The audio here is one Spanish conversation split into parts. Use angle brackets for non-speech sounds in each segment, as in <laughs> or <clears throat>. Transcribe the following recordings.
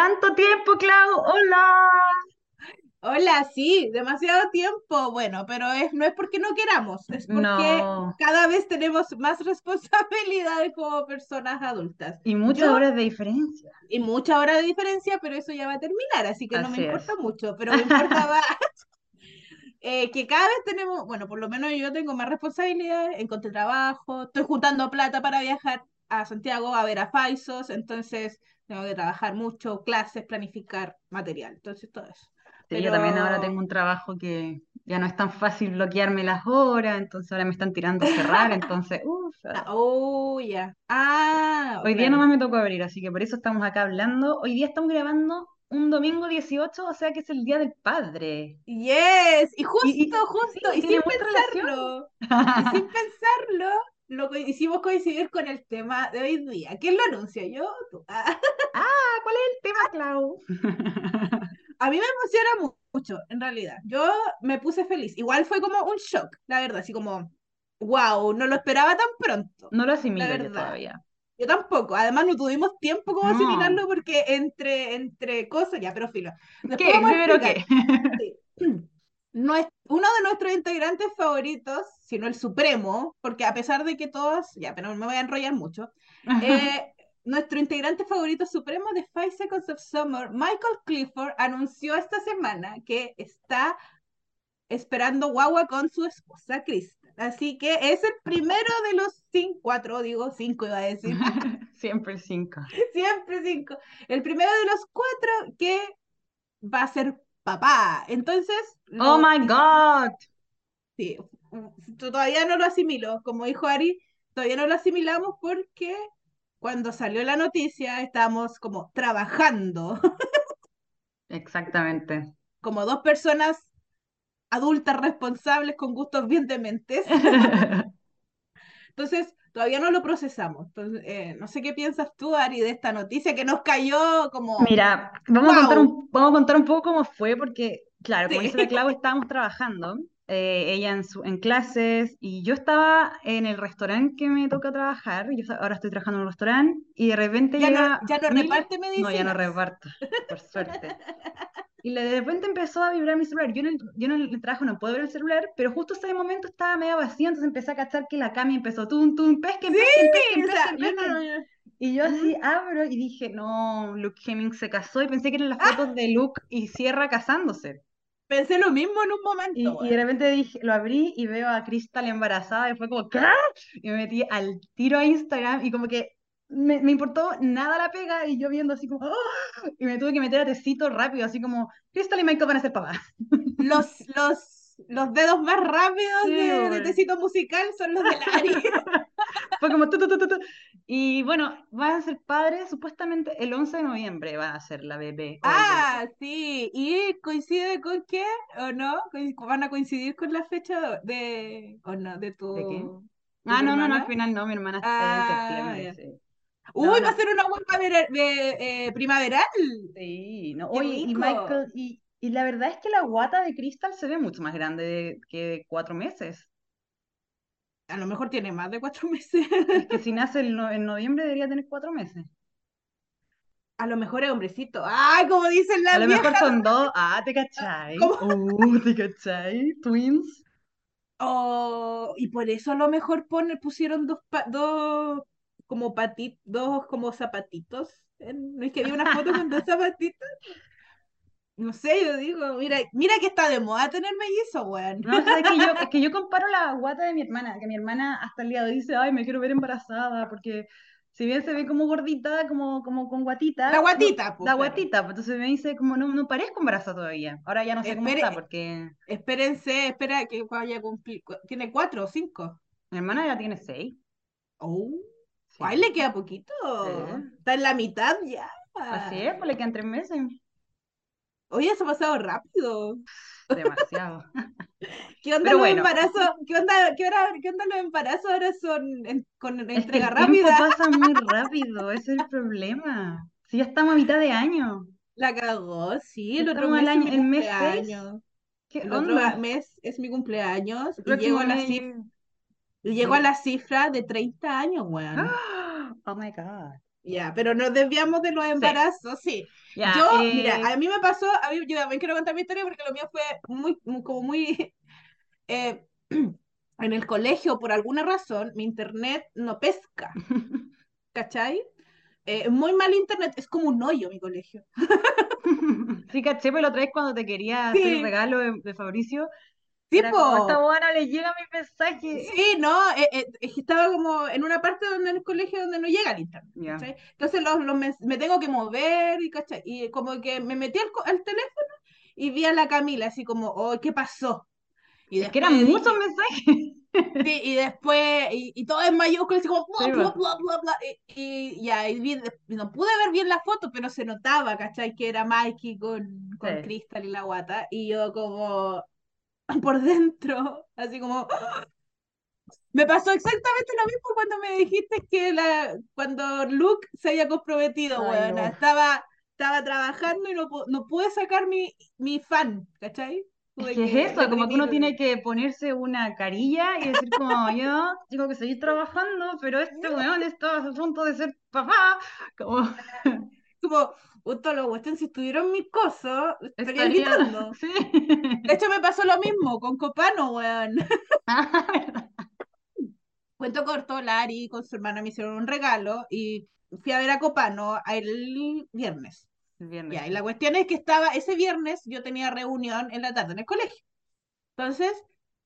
Tanto tiempo, Clau. Hola. Hola, sí, demasiado tiempo. Bueno, pero es, no es porque no queramos, es porque No. cada vez tenemos más <laughs> responsabilidades como personas adultas. Y muchas Yo, horas de diferencia. y mucha hora de diferencia, pero eso ya va a terminar, así que no me Así importa es. mucho, pero me <laughs> importa más eh, que cada vez tenemos, bueno, por lo menos yo tengo más responsabilidades, encontré trabajo, estoy juntando plata para viajar a Santiago a ver a Faisos, entonces tengo que trabajar mucho, clases, planificar material, entonces todo eso. Sí, yo también ahora tengo Pero un trabajo que ya no es tan fácil bloquearme las horas, entonces ahora me están tirando a cerrar, entonces, <laughs> uff. Oh, ya. Ah, Hoy día claro. nomás me tocó abrir, así que por eso estamos acá hablando. Hoy día estamos grabando un domingo 18, o sea que es el Día del Padre. Yes. Y justo, y justo, y sin pensarlo, y sin pensarlo, lo hicimos coincidir con el tema de hoy día. ¿Quién lo anuncia? ¿Yo? ¿Tú? <laughs> Ah, Ah, ¿cuál es el tema, Clau? a mí me emociona mu- mucho, en realidad. Yo me puse feliz. Igual fue como un shock, la verdad, así como, wow, no lo esperaba tan pronto, No lo la asimilo yo verdad. todavía. Yo tampoco. Además, no tuvimos tiempo como No. asimilarlo porque entre, entre cosas, ya, pero filo. Después ¿Qué? ¿Primero qué? Sí. <laughs> Nues- uno de nuestros integrantes favoritos, si no el supremo, porque a pesar de que todos, ya, pero no me voy a enrollar mucho, <laughs> eh, nuestro integrante favorito supremo de Five Seconds of Summer, Michael Clifford, anunció esta semana que está esperando guagua con su esposa Kristen. Así que es el primero de los cinco, cuatro, digo, cinco iba a decir, <laughs> Siempre 5. <laughs> siempre cinco. El primero de los cuatro que va a ser papá. Entonces, Oh my God. Sí, todavía no lo asimilo, como dijo Ari, todavía no lo asimilamos porque cuando salió la noticia estábamos como trabajando, Exactamente. como dos personas adultas responsables con gustos bien dementes. <laughs> Entonces, todavía no lo procesamos. Entonces, eh, no sé qué piensas tú, Ari, de esta noticia que nos cayó como, Mira, vamos a contar un, vamos a contar un poco cómo fue, porque, claro, como sí, dice la Clau, estábamos trabajando, eh, ella en, su, en clases, y yo estaba en el restaurante que me toca trabajar, yo ahora estoy trabajando en un restaurante, y de repente ya no, llega ya no reparte no, ya no medicinas. reparto, por suerte. <laughs> Y de repente empezó a vibrar mi celular. Yo en el, yo en el trabajo no puedo ver el celular, pero justo ese momento estaba medio vacío, entonces empecé a cachar que la Cami empezó, tum, tum, pesquen, pesquen, pesquen, pesquen, pesquen. Y yo así abro y dije, no, Luke Hemmings se casó y pensé que eran las fotos de Luke y Sierra casándose. Pensé lo mismo en un momento, Y, y de repente dije, lo abrí y veo a Crystal embarazada y fue como, ¿qué? Y me metí al tiro a Instagram y como que me, me importó nada la pega y yo viendo así como, ¡ah! y me tuve que meter a tecito rápido, así como, Crystal y Michael van a ser papás. Los, los, los dedos más rápidos Sí, de, de tecito musical son los de Ari. <laughs> Fue como tu. Y bueno, van a ser padres, supuestamente el 11 de noviembre van a ser la bebé. Ah, sí. ¿Y coincide con qué? ¿O no? ¿Van a coincidir con la fecha de, o no, de ¿De qué? tu, de Ah, tu no, no, no, al hermana? final no, mi hermana es en Ah, septiembre, ya. No, Uy, va a ser una huelga de, eh, primaveral. sí, no. ¡Qué Oye, y! Michael, y, y la verdad es que la guata de Crystal se ve mucho más grande de- que de cuatro meses. A lo mejor tiene más de cuatro <laughs> meses. Es que si nace no- en noviembre debería tener cuatro meses. A lo mejor es hombrecito. ¡Ay, como dicen A las lo mejor son dos. Ah, ¿te cachai? ¿Cómo? Uh, ¿te cachai? Twins. Oh, y por eso a lo mejor pone, pusieron dos, pa- dos como patitos, dos como zapatitos. ¿No es que había una foto <laughs> con dos zapatitos? No sé, yo digo, mira, mira que está de moda tener mellizo, weón. No, o sea, es que yo, es que yo <laughs> comparo la guata de mi hermana, que mi hermana hasta el día de hoy dice, ay, me quiero ver embarazada, porque si bien se ve como gordita, como, como con La guatita, no, guatita, pues, claro. guatita, pues entonces me dice, como no, no parezco embarazada todavía. Ahora ya no sé cómo está, Espere, porque espérense, espera que vaya a cumplir. cu- ¿Tiene cuatro o cinco? mi hermana ya tiene seis. Oh, ay, le queda poquito. sí. Está en la mitad ya. Así es, pues le quedan tres meses. Oye, se ha pasado rápido. Demasiado. <laughs> ¿Qué onda Pero los bueno, embarazos? ¿Qué onda, qué hora- qué onda los embarazos ahora son en- con es que entrega el tiempo rápida? pasa muy <laughs> rápido, ese es el problema. Si ya estamos a mitad de año, La cagó, sí, el otro mes es año, mi el mes seis, cumpleaños. ¿qué El otro mes es mi cumpleaños y llego a la llego a la cifra de 30 años, weón. ¡Ah! Oh my God. Ya, pero nos desviamos de los embarazos, sí. Ya, Yo, eh, mira, a mí me pasó, a mí, yo también quiero contar mi historia porque lo mío fue muy, muy- como muy, <laughs> eh, <clears throat> en el colegio, por alguna razón, mi internet no pesca, <laughs> ¿cachai? Eh, muy mal internet, es como un hoyo mi colegio. <laughs> Sí, caché, pero la otra vez cuando te quería hacer el Sí, regalo de, de Fabricio, sí, era como, esta buena le llega mi mensaje. Sí, no, eh, eh, estaba como en una parte donde en el colegio donde no llega el internet. ¿cachai? Entonces los, los mens- me tengo que mover y, ¿cachai? Y como que me metí al, al teléfono y vi a la Camila así como, oh, ¿qué pasó? Y Es que eran muchos mensajes. <laughs> sí, y después, y, y todo en mayúsculas, así como, Sí, bla, bla, bla, bla, bla, y, y ya, y vi- no pude ver bien la foto, pero se notaba, ¿cachai? Que era Mikey con, con Sí. Crystal y la guata, y yo como <laughs> por dentro, así como, <gasps> me pasó exactamente lo mismo cuando me dijiste que la, cuando Luke se había comprometido, Ay, no. estaba, estaba trabajando y no, no pude sacar mi, mi fan, ¿cachai? Es que es eso, como que uno tiene que ponerse una carilla y decir como <laughs> yo tengo que seguir trabajando, pero este weón está a punto de ser papá. Como Como, puto, los cuestión, si estuviera en mi coso, estaría estaría. gritando. <laughs> Sí. De hecho, me pasó lo mismo con Copano, weón. <laughs> Ah, ¿verdad? Cuento corto, Lari con su hermana me hicieron un regalo y fui a ver a Copano el viernes. El viernes, Ya, y la cuestión es que estaba, ese viernes yo tenía reunión en la tarde en el colegio. Entonces,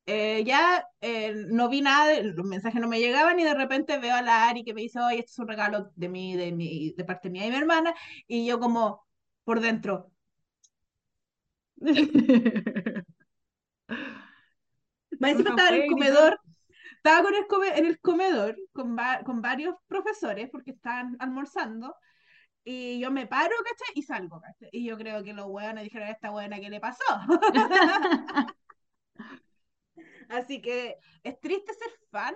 eh, ya eh, no vi nada, de- los mensajes no me llegaban y de repente veo a la Ari que me dice, oye, este es un regalo de mí, de mi, de parte mía y mi hermana, y yo como por dentro. <laughs> Más encima estaba en el comedor, estaba con el come- en el comedor con, va- con varios profesores porque estaban almorzando. Y yo me paro, ¿cachai? Y salgo, ¿cachai? Y yo creo que los hueones dijeron a esta hueona qué le pasó. <laughs> Así que es triste ser fan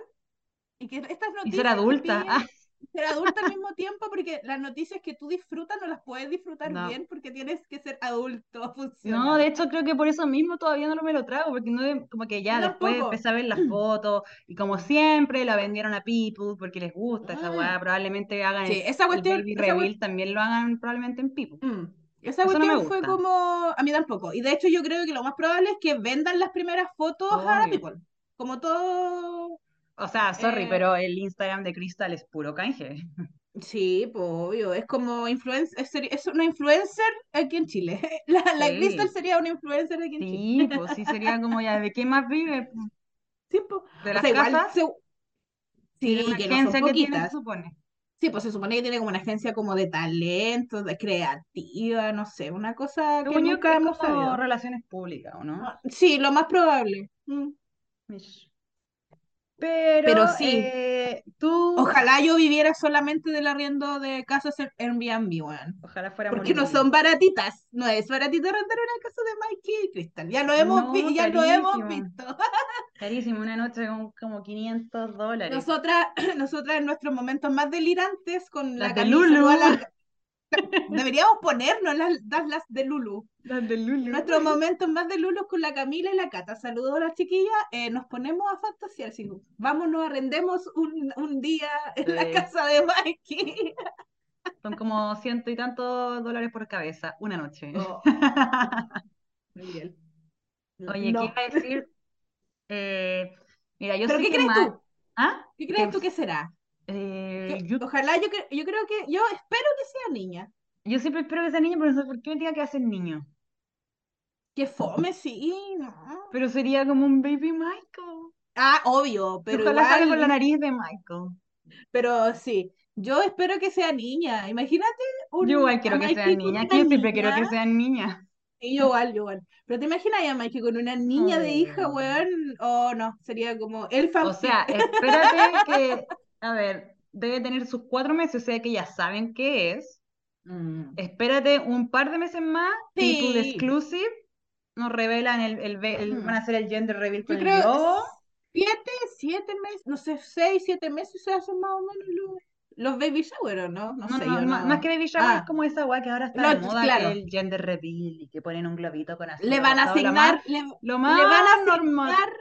y que estas Y ser noticias adulta. pillen Ah, ser adulta al mismo tiempo porque las noticias que tú disfrutas no las puedes disfrutar no. bien porque tienes que ser adulto, <laughs> No, funcional. de hecho creo que por eso mismo todavía no me lo trago, porque no como que ya Yo después tampoco. empecé a ver las <clears throat> fotos y como siempre la vendieron a People porque les gusta esa Mm, weá, probablemente hagan el, Sí, esa el cuestión, Baby esa Reveal también lo hagan probablemente en People. Mm, Esa Eso no me cuestión fue como, a mí tampoco. Y de hecho yo creo que lo más probable es que vendan las primeras fotos a la. People. Como todo... O sea, sorry, eh, pero el Instagram de Crystal es puro canje. sí, pues obvio. Es como influencer, es, es una influencer aquí en Chile. <laughs> La, la Crystal Sí, sería una influencer aquí en Chile. sí, pues sí sería <laughs> como ya, ¿de qué más vive? Sí, po. ¿De O las igual, casas? se- Tiene sí, que no son que tiene, poquitas. supone. Sí, pues se supone que tiene como una agencia como de talento, de creativa, no sé, una cosa que nunca hemos como sabido. relaciones públicas, ¿o no? Ah, Sí, lo más probable. Mm. Mish. Pero Pero sí, eh, tú, Ojalá yo viviera solamente del arriendo de casas en Airbnb, weón. ojalá fuera Porque no son baratitas. No es baratito rentar una casa de Mikey y Crystal. Ya lo hemos, vi- ya lo hemos visto. <laughs> Carísimo, una noche con como 500 dólares. Nosotras, <clears throat> nosotras en nuestros momentos más delirantes con la de Camila. Lulu. saludo a la- <laughs> Deberíamos ponernos las, las, las de Lulu. Las de Lulu. Nuestros momentos más de Lulu con la Camila y la Cata. Saludos a las chiquillas. eh, nos ponemos a fantasear. vámonos, arrendemos un, un día en la casa de Mikey. <laughs> Son como ciento y tantos dólares por cabeza, una noche. Oh, <laughs> muy bien. Oye, ¿qué No. iba a decir? Eh, mira, yo ¿Pero qué crees tú? ¿Ah? ¿Qué crees tú que será? Eh, Que- yo, ojalá, yo, cre- yo creo que, yo espero que sea niña. yo siempre espero que sea niño, pero no sé por qué me diga que va a ser niño. Que fome, sí, no. Pero sería como un baby Michael. Ah, obvio, pero Ojalá salga con la igual, nariz de Michael. pero sí. Yo espero que sea niña. Imagínate un, Yo igual quiero que una que yo siempre quiero que niña. sean niñas. Y yo igual, yo igual. Pero te imaginas a Mikey con una niña de hija, Oh. weón. Oh, no, sería como el O fanfic. sea, espérate que, <laughs> a ver, debe tener sus cuatro meses, o sea que ya saben qué es. Mm. Espérate un par de meses más, Sí. Exclusive, nos revelan el, el, el- Mm. van a hacer el gender reveal Yo con el creo globo. siete, siete meses, no sé, seis, siete meses se hacen más o menos los, los baby shower, ¿o no? No No, sé, no, yo ma- no. más que baby shower es Ah, como esa weá que ahora está de moda, claro. es el gender reveal y que ponen un globito con azúcar Le van a más, asignar, le, lo le van a más normal. asignar,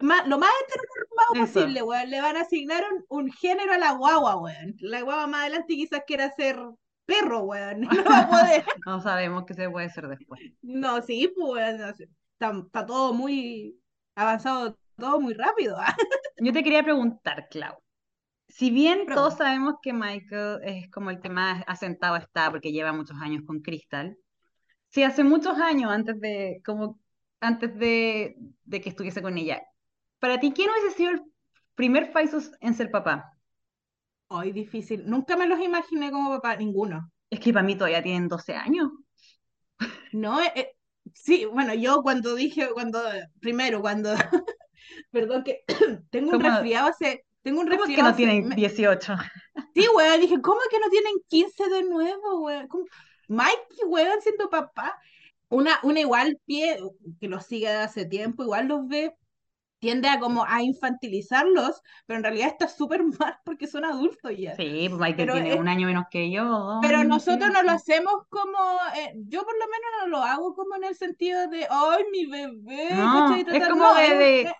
ma- lo más heteronormado Eso. posible, weón. Le van a asignar un, un género a la guagua, weón. La guagua más adelante quizás quiera ser perro, weón. <laughs> No va a poder. <laughs> No sabemos qué se puede hacer después. No, sí, pues, weón, no. Está, está todo muy avanzado, todo muy rápido. ah. <laughs> Yo te quería preguntar, Clau. Si bien Pregunta. todos sabemos que Michael es como el que más asentado está porque lleva muchos años con Crystal, si hace muchos años antes de, como, antes de, de que estuviese con ella, para ti, ¿quién hubiese sido el primer Faisos en ser papá? Ay, difícil. Nunca me los imaginé como papá, ninguno. Es que para mí todavía tienen 12 años. No, eh, eh, sí, bueno, yo cuando dije, cuando, primero, cuando, <laughs> perdón, que <clears throat> tengo un ¿Cómo- resfriado hace, tengo un ¿Cómo es que no tienen me- 18? Sí, weón, dije, ¿cómo que no tienen 15 de nuevo, weón? ¿Cómo? Mikey, weón, siendo papá. Una, una igual pie, que los sigue hace tiempo, igual los ve, tiende a como a infantilizarlos, pero en realidad está súper <laughs> mal porque son adultos ya. Sí, pues Michael tiene es- un año menos que yo. dos Pero nosotros no lo hacemos como, eh, yo por lo menos no lo hago como en el sentido de, ay, mi bebé, No, es como no, de- de-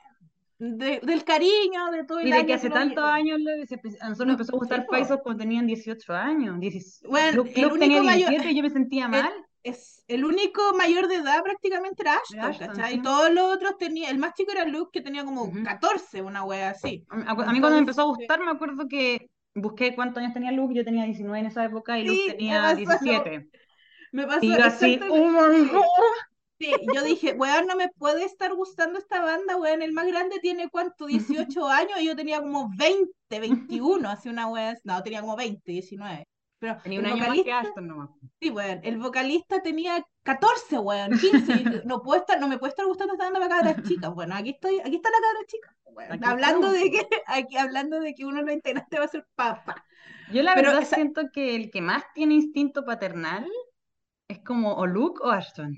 de- del cariño, de todo el Y de año que hace tantos llevo. años le- se a nosotros No, empezó a gustar. Faisos cuando tenían 18 años. 16 Bueno, Luke, el Luke tenía único mayor- 17 y yo me sentía mal. Es el único mayor de edad prácticamente era Ashton, ¿cachai? sí. Todos los otros tenían, el más chico era Luke que tenía como Ujú. 14, una wea así. A mí, a mí cuando me empezó a gustar, me acuerdo que busqué cuántos años tenía Luke, yo tenía 19 en esa época y Luke Sí, tenía pasó lo- 17. Me pasó Y yo así, oh my God. Sí, yo dije, weón, no me puede estar gustando esta banda, weón. El más grande tiene cuánto, 18 <laughs> años y yo tenía como 20, 21, hace una wea. así. No, tenía como 20, 19. Pero Tenía el un año más que vocalista, Ashton nomás. sí, weón, el vocalista tenía 14, weón, 15. y dije, no, puedo estar, no me puede estar gustando esta banda para cabras <laughs> chicas. Bueno, aquí estoy, aquí está la cabra chica. weón. Aquí hablando de que, aquí, hablando de que uno de los integrantes va a ser papá. Yo la Pero verdad esa- siento que el que más tiene instinto paternal es como o Luke o Ashton.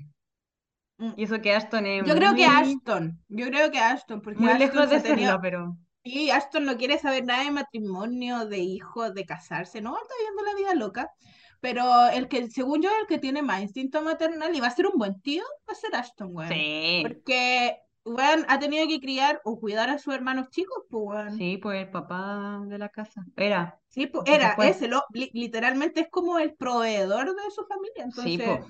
Mm. Y eso que Ashton es Yo creo que Ashton, yo creo que Ashton, porque Muy Ashton lejos de tenido- serlo, pero... Sí, Ashton no quiere saber nada de matrimonio, de hijos, de casarse, no, está viviendo la vida loca. Pero el que, según yo, el que tiene más instinto maternal y va a ser un buen tío, va a ser Ashton, weón. Sí, Porque, weón, ha tenido que criar o cuidar a sus hermanos chicos, pues, weón. sí, pues el papá de la casa. Era, Sí, pues, era ese, lo, li- literalmente es como el proveedor de su familia. sí, Entonces, pues.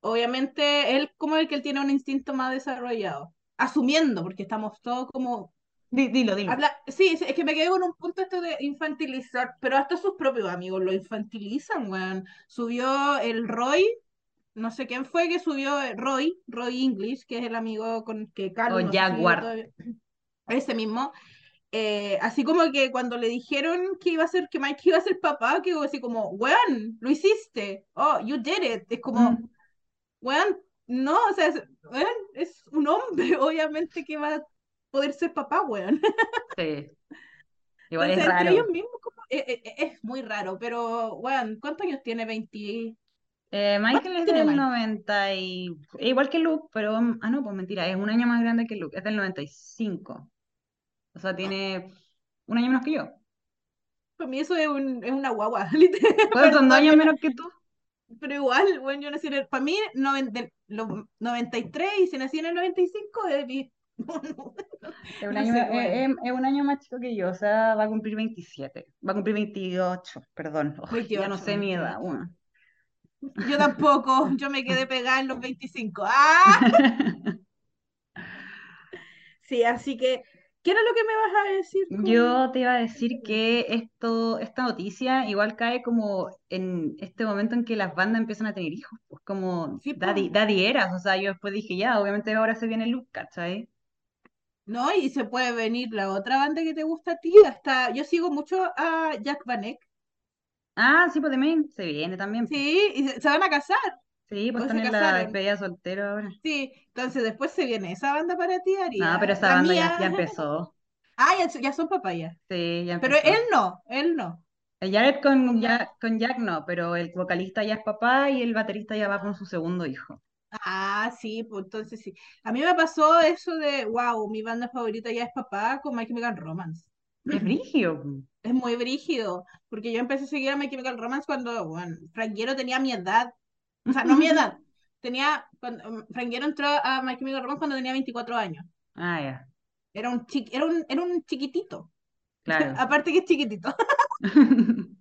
obviamente, él como el que él tiene un instinto más desarrollado. Asumiendo, porque estamos todos como Dilo, dilo. Habla- sí, es que me quedé con un punto esto de infantilizar, pero hasta sus propios amigos lo infantilizan, weón. Subió el Roy, no sé quién fue que subió, eh, Roy, Roy English, que es el amigo con que Carlos O no sé si vive Jaguar. Ese mismo. eh, así como que cuando le dijeron que iba a ser, que Mike iba a ser papá, que así como, weón, lo hiciste, oh, you did it. Es como, Mm. weón, no, o sea, es, weón, es un hombre, <laughs> obviamente que va a poder ser papá, weón. <laughs> Sí. Igual es Entonces, raro. ellos mismos como- eh, eh, eh, es muy raro, pero, weón, ¿cuántos años tiene? 20. Eh, Michael es del Mike? 90 y... Igual que Luke, pero... Ah, no, pues mentira, es un año más grande que Luke, es del 95. O sea, tiene un año menos que yo. Para mí eso es, un, es una guagua, <laughs> literal. ¿Cuántos son dos años menos que tú? Pero igual, bueno, yo nací en el, para mí, noven- del- los 93 y si nací en el 95, <laughs> es un No año, sé, bueno. es un año más chico que yo, o sea, va a cumplir 27. Va a cumplir 28, perdón. Uf, ya no 28, sé mi edad. 28. bueno. Yo tampoco, yo me quedé <laughs> pegada en los 25. ¡Ah! <laughs> Sí, así que, ¿qué era lo que me vas a decir? con- Yo te iba a decir que esto, esta noticia igual cae como en este momento en que las bandas empiezan a tener hijos, pues como Sí, daddy, daddy eras, o sea, yo después dije, ya, obviamente ahora se viene Luke, ¿cachai? ¿No? Y se puede venir la otra banda que te gusta a ti. Hasta yo sigo mucho a Jack Van Eyck. Ah, sí, pues Main, se viene también. pues. Sí, y se, se van a casar. Sí, pues en la despedida soltero ahora. Sí, entonces después se viene esa banda para ti, Ari. No, pero esa La banda ya, mía- ya <laughs> empezó. Ah, ya, ya son papayas. Sí, ya Pero empezó. él no, él no. El Jared con con Jack no, pero el vocalista ya es papá y el baterista ya va con su segundo hijo. Ah, sí, pues entonces sí. A mí me pasó eso de, wow, mi banda favorita ya es papá con My Chemical Romance. Es <clears throat> brigio. po. Es muy brígido, porque yo empecé a seguir a My Chemical Romance cuando, bueno, tenía mi edad. O sea, no mi edad. <laughs> Tenía, cuando, um, entró a My Chemical Romance cuando tenía 24 años. Ah, ya. Era un, chi- era un, era un chiquitito. Claro. <laughs> Aparte que es chiquitito. <laughs>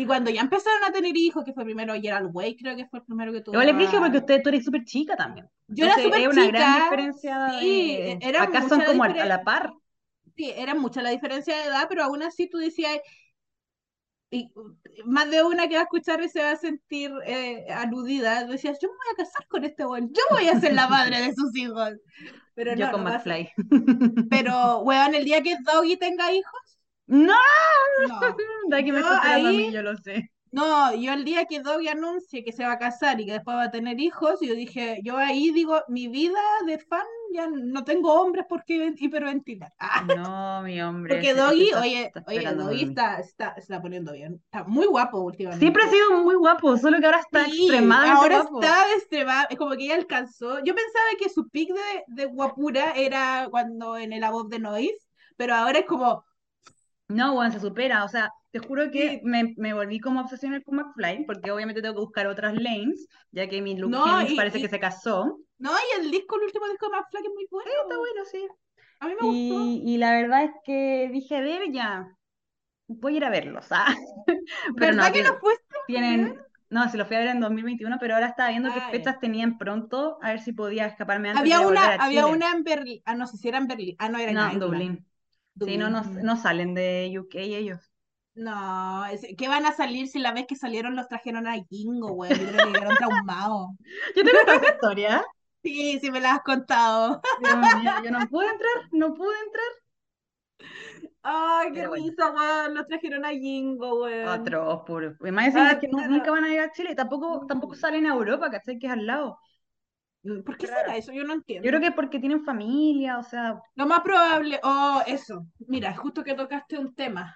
Y cuando ya empezaron a tener hijos, que fue primero Gerald Way, creo que fue el primero que tuvo. Es brígido a- porque usted, tú eres súper chica también. Yo era súper es una chica, gran diferencia sí, de... era Acá son como a, diferen- a la par. Sí, era mucha la diferencia de edad, pero aún así tú decías, y más de una que va a escuchar y se va a sentir eh, aludida, decías, yo me voy a casar con este weón, yo voy a ser la madre de sus hijos. Pero Yo no, con no. McFly. Pero, weón, el día que Doggy tenga hijos, No, no. <laughs> de aquí me Yo está tirando a mí, ahí- yo lo sé. No, yo el día que Doggy anuncie que se va a casar y que después va a tener hijos, yo dije, yo ahí digo, mi vida de fan ya no tengo hombres por qué hiperventilar. <laughs> Ah, No, mi hombre. porque Doggy, oye, oye, Doggy está, está, se está poniendo bien. Está muy guapo últimamente. Siempre ha sido muy guapo, solo que ahora está Sí, extremadamente ahora guapo. está extrema, es como que ya alcanzó. Yo pensaba que su pick de, de guapura era cuando en el Above the Noise, pero ahora es como, No, bueno, se supera. O sea, te juro que me, me volví como obsesional con McFly, porque obviamente tengo que buscar otras lanes, ya que mi Luke No, y- parece y- que se casó. no, y el disco, el último disco de McFly es muy bueno. Está bueno, sí. A mí me gustó. Y, y la verdad es que dije, ver, ya, voy a ir a verlos. ah. <laughs> Pero ¿Verdad no, que no fuiste? tienen- no, si lo fui a ver en 2021, pero ahora estaba viendo qué fechas tenían pronto, a ver si podía escaparme antes Había de volver una, a había una en Berlín. Ah, no sé si era en Berlín. Ah, no, era en No. Dublín. Sí, no, no, no salen de UK ellos. No, ¿qué van a salir si la vez que salieron los trajeron a Jingo, güey? Yo creo que llegaron traumados. Yo tengo esta historia. Sí, sí me la has contado. Dios mío, yo no <laughs> pude entrar, no pude entrar. Ay, qué risa, güey. Los trajeron a Jingo, güey. Atroz, puro. Y más encima es que nunca van a llegar a Chile, tampoco, tampoco salen a Europa, ¿cachai? Que es al lado. ¿Por qué Claro. será eso? Yo no entiendo. Yo creo que es porque tienen familia, o sea. Lo más probable, oh, eso. Mira, justo que tocaste un tema.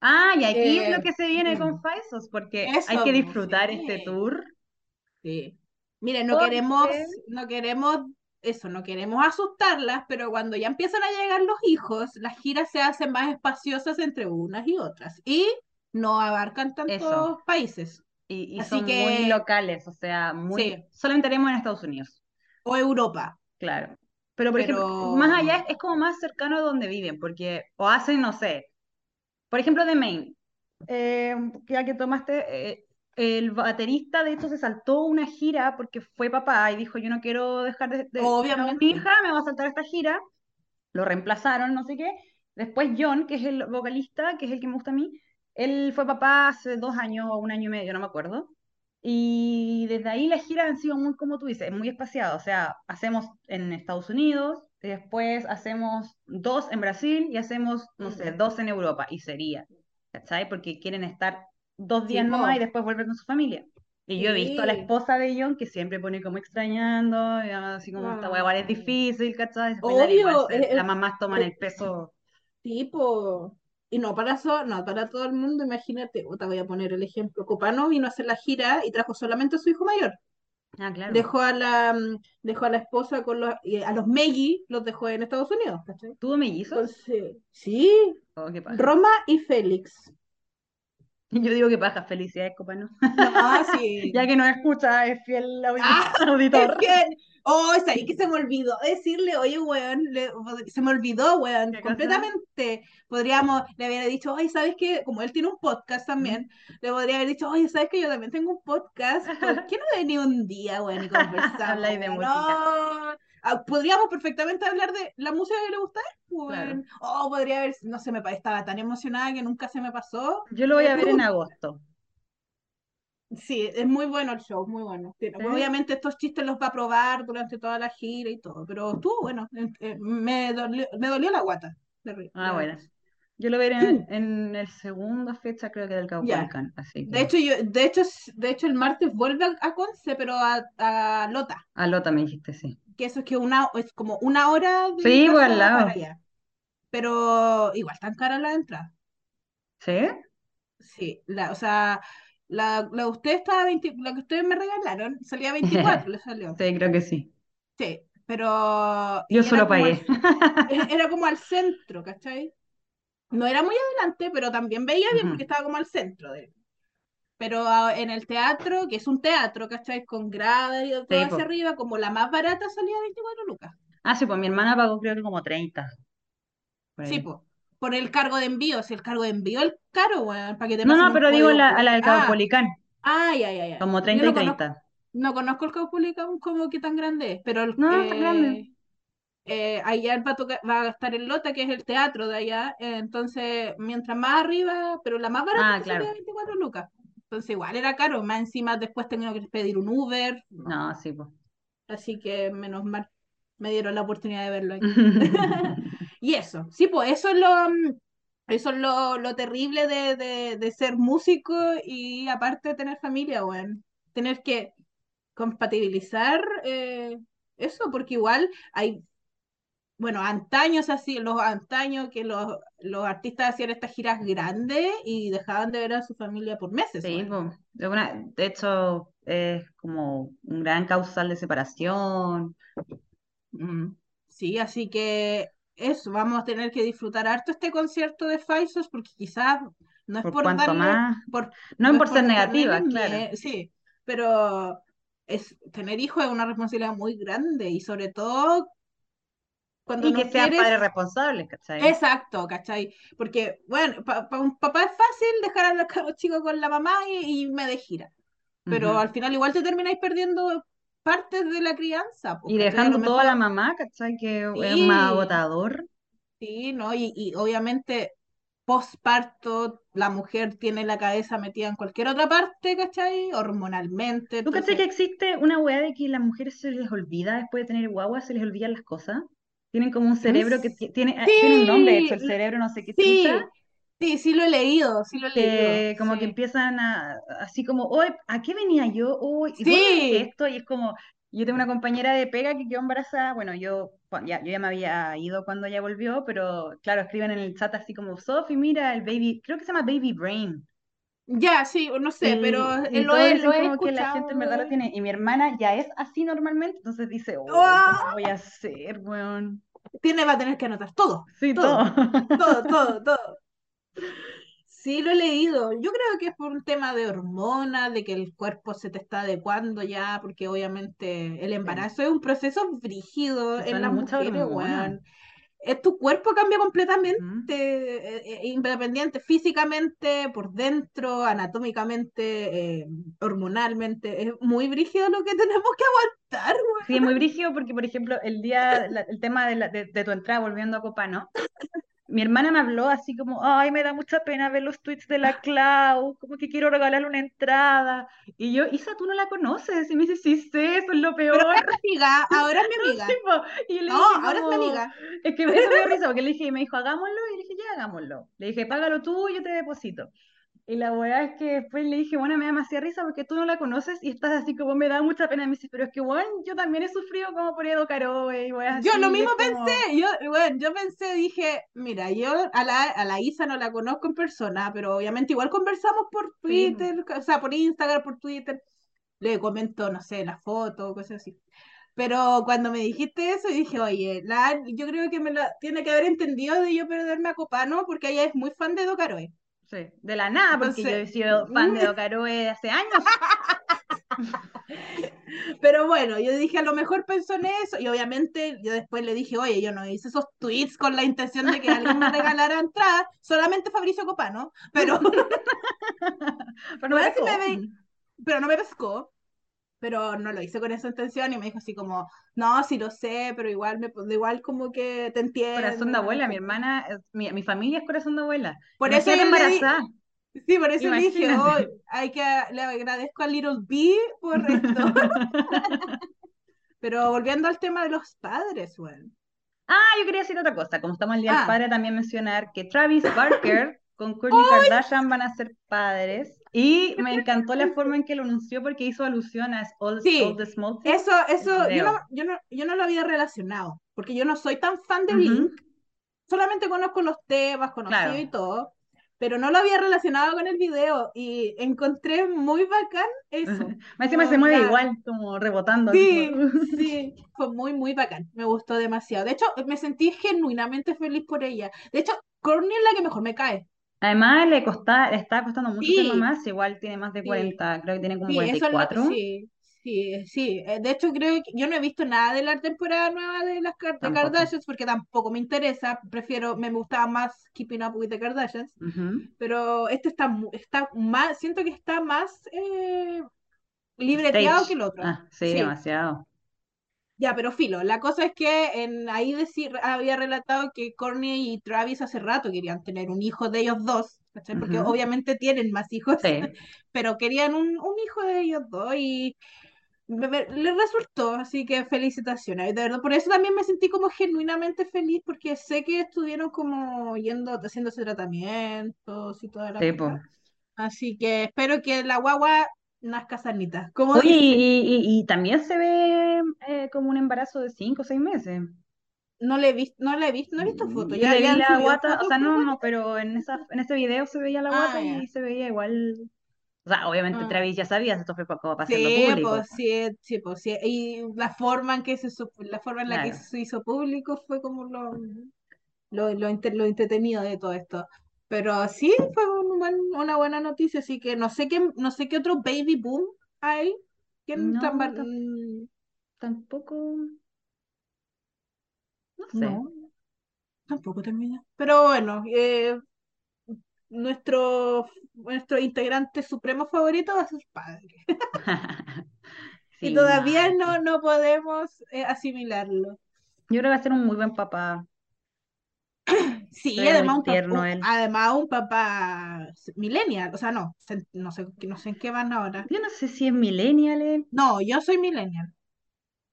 Ah, y aquí es Eh, lo que se viene con mm. Faisos, porque Eso, hay que disfrutar sí. este tour. Sí. Mire, no Porque- queremos, no queremos, eso, no queremos asustarlas, pero cuando ya empiezan a llegar los hijos, las giras se hacen más espaciosas entre unas y otras y no abarcan tantos Eso. países. Y, y Así son muy locales, o sea, muy. Sí. Solamente tenemos en Estados Unidos, O Europa. claro. Pero, por ejemplo, más allá es, es como más cercano a donde viven, porque o hacen, no sé, por ejemplo, de Maine, eh, ya que tomaste, eh, el baterista de hecho se saltó una gira porque fue papá y dijo, yo no quiero dejar de, de Obviamente. mi hija, me va a saltar esta gira. Lo reemplazaron, no sé qué. Después John, que es el vocalista, que es el que me gusta a mí, él fue papá hace dos años o un año y medio, no me acuerdo. Y desde ahí las giras han sido muy, como tú dices, muy espaciadas. O sea, hacemos en Estados Unidos, después hacemos dos en Brasil y hacemos, no sé, dos en Europa. Y sería, ¿cachai? Porque quieren estar dos Sí, días po. nomás y después volver con su familia. Y yo he visto a la Sí. esposa de John que siempre pone como extrañando, y así como esta hueá igual es Ah. difícil, ¿cachai? Obvio, igual es- las mamás toman el peso. Tipo, y no para so- no para todo el mundo, imagínate, o te voy a poner el ejemplo, Copano vino a hacer la gira y trajo solamente a su hijo mayor. Ah, claro. Dejó a la, mm, dejó a la esposa con los, a los Meggy los dejó en Estados Unidos, ¿cachai? ¿Tuvo mellizos? Entonces, sí, Oh, qué paja. Roma y Félix. <laughs> Yo digo que paja, felicidades, copa, ¿no? Sí. <laughs> Ya que no escucha, es fiel Ah, auditor. Es que, oh, es ahí que se me olvidó decirle, oye, weón, le- se me olvidó, weón, ¿Qué cosa? completamente. Podríamos, le habría dicho, oye, ¿sabes qué? Como él tiene un podcast también, le podría haber dicho, oye, ¿sabes que yo también tengo un podcast? ¿Por qué no vení un día, weón, y? <laughs> Habláis de weón? música. No. Ah, Podríamos perfectamente hablar de la música que le gusta weón. Oh, podría haber, no sé, me estaba tan emocionada que nunca se me pasó. Yo lo voy a Eh, ver en agosto. Sí, es muy bueno el show, muy bueno. Obviamente estos chistes los va a probar durante toda la gira y todo, pero estuvo bueno. eh, me, dolió, me dolió la guata. de ri- Ah, bueno. Yo lo veré en, <clears throat> en el segunda fecha, creo que del Caupolicán. Así que. De hecho, yo, de hecho, de hecho el martes vuelve a, a Conce, pero a, a Lota, Ah, Lota me dijiste, sí. que eso es que una, es como una hora de Sí, casa al lado. para allá. Pero igual tan cara la entrada. ¿Sí? Sí, la, o sea, la, la usted estaba 20 la que ustedes me regalaron salía <laughs> 24, le salió. Sí, creo que sí. Sí, pero Yo solo pagué. al- era como al centro, ¿cachai? No era muy adelante, pero también veía bien porque estaba como al centro de Pero en el teatro, que es un teatro, ¿cachai? Con gradas y todo Sí, hacia po. arriba, como la más barata salía 24 lucas. Ah, sí, pues mi hermana pagó creo que como 30. por Sí, pues. Por el cargo de envío, si el cargo de envío es caro, weón, para que te No, no, pero digo la, a la del Caupolicán, ah, ya, ya, ya. como Yo 30 y no conozco, 30. no conozco el Caupolicán como que tan grande es, pero el, No, tan grande. eh, allá va a, tocar- va a estar el Lota, que es el teatro de allá, eh, entonces mientras más arriba, pero la más barata Ah, claro. 24 lucas. Entonces igual era caro, más encima después tengo que pedir un Uber, no. No, sí, pues. Así que menos mal, me dieron la oportunidad de verlo ahí. <laughs> <laughs> Y eso, sí, pues eso es lo, mm, eso es lo, lo terrible de, de, de ser músico y aparte de tener familia, weón. Tener que compatibilizar eh, eso, porque igual hay, bueno, antaños así, los antaños que los, los artistas hacían estas giras grandes y dejaban de ver a su familia por meses, Sí, weón. pues. De hecho, es como un gran causal de separación. Mm, Sí, así que eso, vamos a tener que disfrutar harto este concierto de Faisos porque quizás no es Por por darle, más. por, No no es por ser negativa, claro. mie- sí, pero es, tener hijos es una responsabilidad muy grande y sobre todo cuando Y que no sean quieres, padres responsables, ¿cachai? exacto, ¿cachai? Porque, bueno, para un papá es fácil dejar a los chicos con la mamá y, y me de gira, pero al final igual te termináis perdiendo partes de la crianza, Y dejando todo a la mamá, ¿cachai? Que es más sí. agotador. Sí, ¿no? Y, y obviamente posparto la mujer tiene la cabeza metida en cualquier otra parte, ¿cachai? Hormonalmente, ¿Tú cachai que existe una weá de que las mujeres se les olvida después de tener guagua, se les olvidan las cosas? Tienen como un ¿en cerebro que tiene, ah, tiene un nombre, sí, hecho, el cerebro no sé qué chucha, sí, sí, lo he leído, sí lo he leído, como que empiezan a, así como, hoy, ¿a qué venía yo? Uy, ¿y dónde dejé Sí, esto? Y es como, yo tengo una compañera de pega que quedó embarazada, bueno, yo ya, yo ya me había ido cuando ella volvió, pero claro, escriben en el chat así como, Sophie, mira, el baby, creo que se llama Baby Brain. ya, sí, no sé, pero Y, eh, y lo he como que la gente en verdad lo tiene. Y mi hermana ya es así normalmente, entonces dice, oh, ¿cómo ¡Ah! voy a hacer, weón? Tiene, va a tener que anotar todo, Sí, todo. todo, todo, todo, todo. <laughs> Sí, lo he leído. Yo creo que es por un tema de hormonas, de que el cuerpo se te está adecuando ya, porque obviamente el Sí, embarazo es un proceso brígido sí, en las mujeres, weón. Es, tu cuerpo cambia completamente, eh, eh, independiente, físicamente, por dentro, anatómicamente, eh, hormonalmente. Es muy brígido lo que <laughs> tenemos que aguantar, weón. Sí, es muy brígido porque, por ejemplo, el día, la- el tema de, la- de, de tu entrada volviendo a Copano, mi hermana me habló así como, ay, me da mucha pena ver los tweets de la Clau, como que quiero regalarle una entrada. Y yo, Isa, tú no la conoces. Y me dice, sí sé, eso es lo Pero peor. <laughs> ahora es mi amiga, ahora es mi amiga. Y yo le No, dije ahora es mi como, amiga. es que me dio risa, porque le dije, y me dijo, hagámoslo, y le dije, ya, hagámoslo. Le dije, págalo tú y yo te deposito. Y la weá es que después le dije, bueno, me da demasiada risa porque tú no la conoces y estás así como, me da mucha pena. Y me dice, pero es que, bueno, yo también he sufrido como por Edo Caroe y weá Yo así, lo mismo como, pensé, yo, bueno, yo pensé, dije, mira, yo a la, a la Isa no la conozco en persona, pero obviamente igual conversamos por sí, Twitter, o sea, por Instagram, por Twitter, le comento, no sé, la foto, cosas así. Pero cuando me dijiste eso, dije, oye, la, yo creo que me la tiene que haber entendido de yo perderme a Copano, porque ella es muy fan de Edo Caroe. Sí, de la nada, porque yo he sido fan de Edo Caroe hace años. <laughs> Pero bueno, yo dije, a lo mejor pensó en eso, y obviamente yo después le dije, oye, yo no hice esos tweets con la intención de que alguien me <laughs> regalara entradas, solamente Fabricio Copano, pero, <laughs> Pero no me ve- pero no me pescó, pero no lo hice con esa intención, y me dijo así como, no, sí lo sé, pero igual, me, igual como que te Corazón entiendo, de igual abuela, mi hermana, mi, mi familia es corazón de abuela. Por eso Imagínate di, embarazada, sí, por eso dije, oh, hay que, le agradezco a Little B por esto, <laughs> pero volviendo al tema de los padres, bueno. Ah, yo quería decir otra cosa. Como estamos el Día del Ah, Padre, también mencionar que Travis Barker con Kourtney Kardashian van a ser padres. Y me encantó la forma en que lo anunció porque hizo alusión a All, All Sí, the Small Things. eso, eso, yo no, yo no, yo no lo había relacionado, porque yo no soy tan fan de Blink, solamente conozco los temas, conocido Claro. y todo, pero no lo había relacionado con el video y encontré muy bacán eso. <laughs> Más encima Como se mueve igual, como rebotando. Sí, <laughs> sí, fue muy, muy bacán, me gustó demasiado. De hecho, me sentí genuinamente feliz por ella. De hecho, Courtney es la que mejor me cae. Además, le, costa, le está costando mucho Sí, si igual tiene más de sí, 40, creo que tiene como sí, eso es lo, 44. sí, Sí, sí, eh, de hecho creo que yo no he visto nada de la temporada nueva de las de. Kardashians porque tampoco me interesa, prefiero, me gustaba más Keeping Up with the Kardashians, pero este está, está más, siento que está más eh, libreteado Stage. que el otro. Ah, Sí. demasiado. Ya, pero filo, la cosa es que en, ahí decir, había relatado que Courtney y Travis hace rato querían tener un hijo de ellos dos, ¿cachai? Porque Ujú. obviamente tienen más hijos, Sí. <laughs> pero querían un, un hijo de ellos dos y les resultó, así que felicitaciones. De verdad, por eso también me sentí como genuinamente feliz, porque sé que estuvieron como yendo, haciéndose tratamientos y toda la Sí. Así que espero que la guagua nazca sanita, como Oye, y, y- y también se ve eh, como un embarazo de 5 o 6 meses. No le he visto, no le he visto, no he visto fotos. Yo Ya, le vi la guata, o sea, no, no, pero en esa, en ese video se veía la Ah, guata ya. y se veía igual. O sea, obviamente Ah. Travis ya sabía, esto fue como para hacerlo Sí, público. pues sí, sí, pues sí. Y la forma en que se la forma en la que se hizo público fue como lo, lo, lo, lo entretenido de todo esto. Pero sí fue un buen- una buena noticia, así que no sé qué, no sé qué otro baby boom hay. ¿Quién No, tan- ta- mm, tampoco. No sé. no, tampoco termina. Pero bueno, eh, nuestro, nuestro integrante supremo favorito va a ser padre. <laughs> Y todavía no, no podemos eh, asimilarlo. Yo creo que va a ser un muy buen papá. <coughs> Sí, ve además un, tierno un- además un papá millennial, o sea, no, no sé, no sé en qué van ahora. Yo no sé si es millennial él No, yo soy millennial.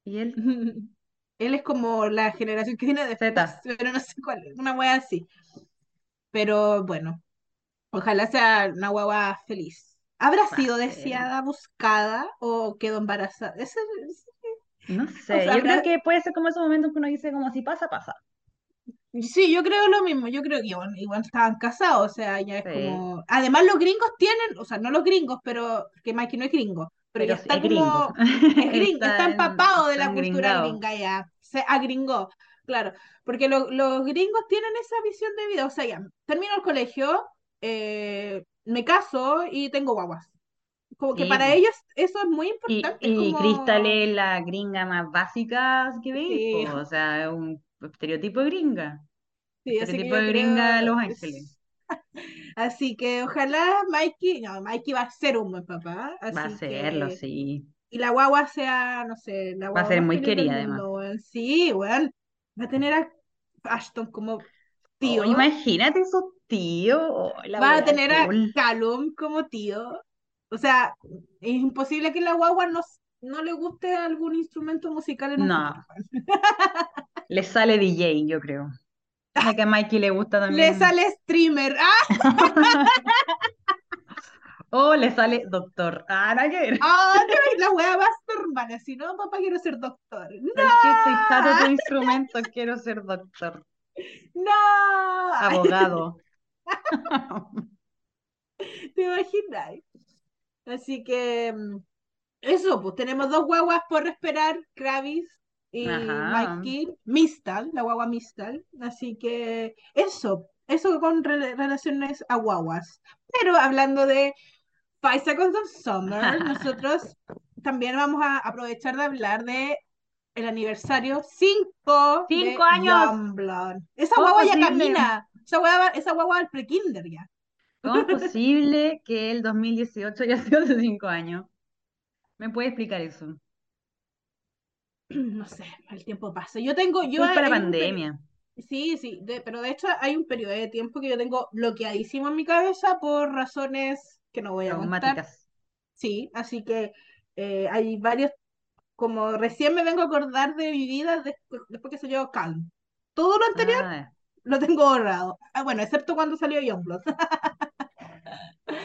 y él <laughs> Él es como la generación que viene después, Z. pero no sé cuál una wea así. Pero bueno, ojalá sea una guagua feliz. ¿Habrá Va sido deseada, buscada o quedó embarazada? Ese- No o sé, sea, yo creo habrá- que puede ser como esos momentos que uno dice como si pasa, pasa. Sí, yo creo lo mismo, yo creo que igual, igual estaban casados, o sea, ya es Sí. como... Además los gringos tienen, o sea, no los gringos, pero que Mikey no es gringo, pero, Pero ya está es gringo. como... Es gringo, está empapado de la cultura gringa ya, se agringó, claro, porque lo- los gringos tienen esa visión de vida, o sea, ya, termino el colegio, eh, me caso y tengo guaguas. Como que Sí, para ellos eso es muy Y, importante, es y como... Crystal es la gringa más básica que veis, Sí, O sea, es un estereotipo de gringa. sí, Estereotipo de gringa de. Los Ángeles. <laughs> Así que ojalá Mikey, no, Mikey va a ser un buen papá, Va a serlo, que, sí. y la guagua sea, no sé, la Va a guagua ser muy querida, además. Sí, weón, va a tener a Ashton como tío, Oh, imagínate esos tíos. oh, va a tener a cool. Callum como tío, o sea, es imposible que la guagua no, no le guste algún instrumento musical en un No. <laughs> le sale DJ, yo creo. Que a Mikey le gusta <laughs> Le también. sale streamer, ¡ah! <laughs> O le sale doctor. Ah, nada que ver. ¡Ah! no, la wea va a ser hermana, si no, papá, quiero ser doctor. ¡No! ¿Por qué estoy tu instrumento? Quiero ser doctor. ¡No! Abogado. <laughs> ¿Te imaginas? Así que mm, eso, pues tenemos dos guaguas por esperar, Kravis y Ajá. Mikey, Mistal, la guagua Mistal. Así que eso, eso con re- relaciones a guaguas. Pero hablando de Five Seconds of Summer, <laughs> nosotros también vamos a aprovechar de hablar de el aniversario 5 de ¡Cinco años! Youngblood. Esa ¿Cómo guagua ya camina. Esa guagua, esa guagua al pre-kinder ya. ¿Cómo es posible <laughs> que el 2018 haya sido hace cinco años? ¿Me puede explicar eso? <clears throat> no sé, el tiempo pasa. Yo tengo, yo un peri- pandemia. Sí, sí, de- pero de hecho hay un periodo de tiempo que yo tengo bloqueadísimo en mi cabeza por razones que no voy a contar. Sí, así que eh, hay varios, como recién me vengo a acordar de mi vida después, después que salió Calm. Todo lo anterior Ah, lo tengo borrado. Ah, bueno, excepto cuando salió Youngblood. <laughs>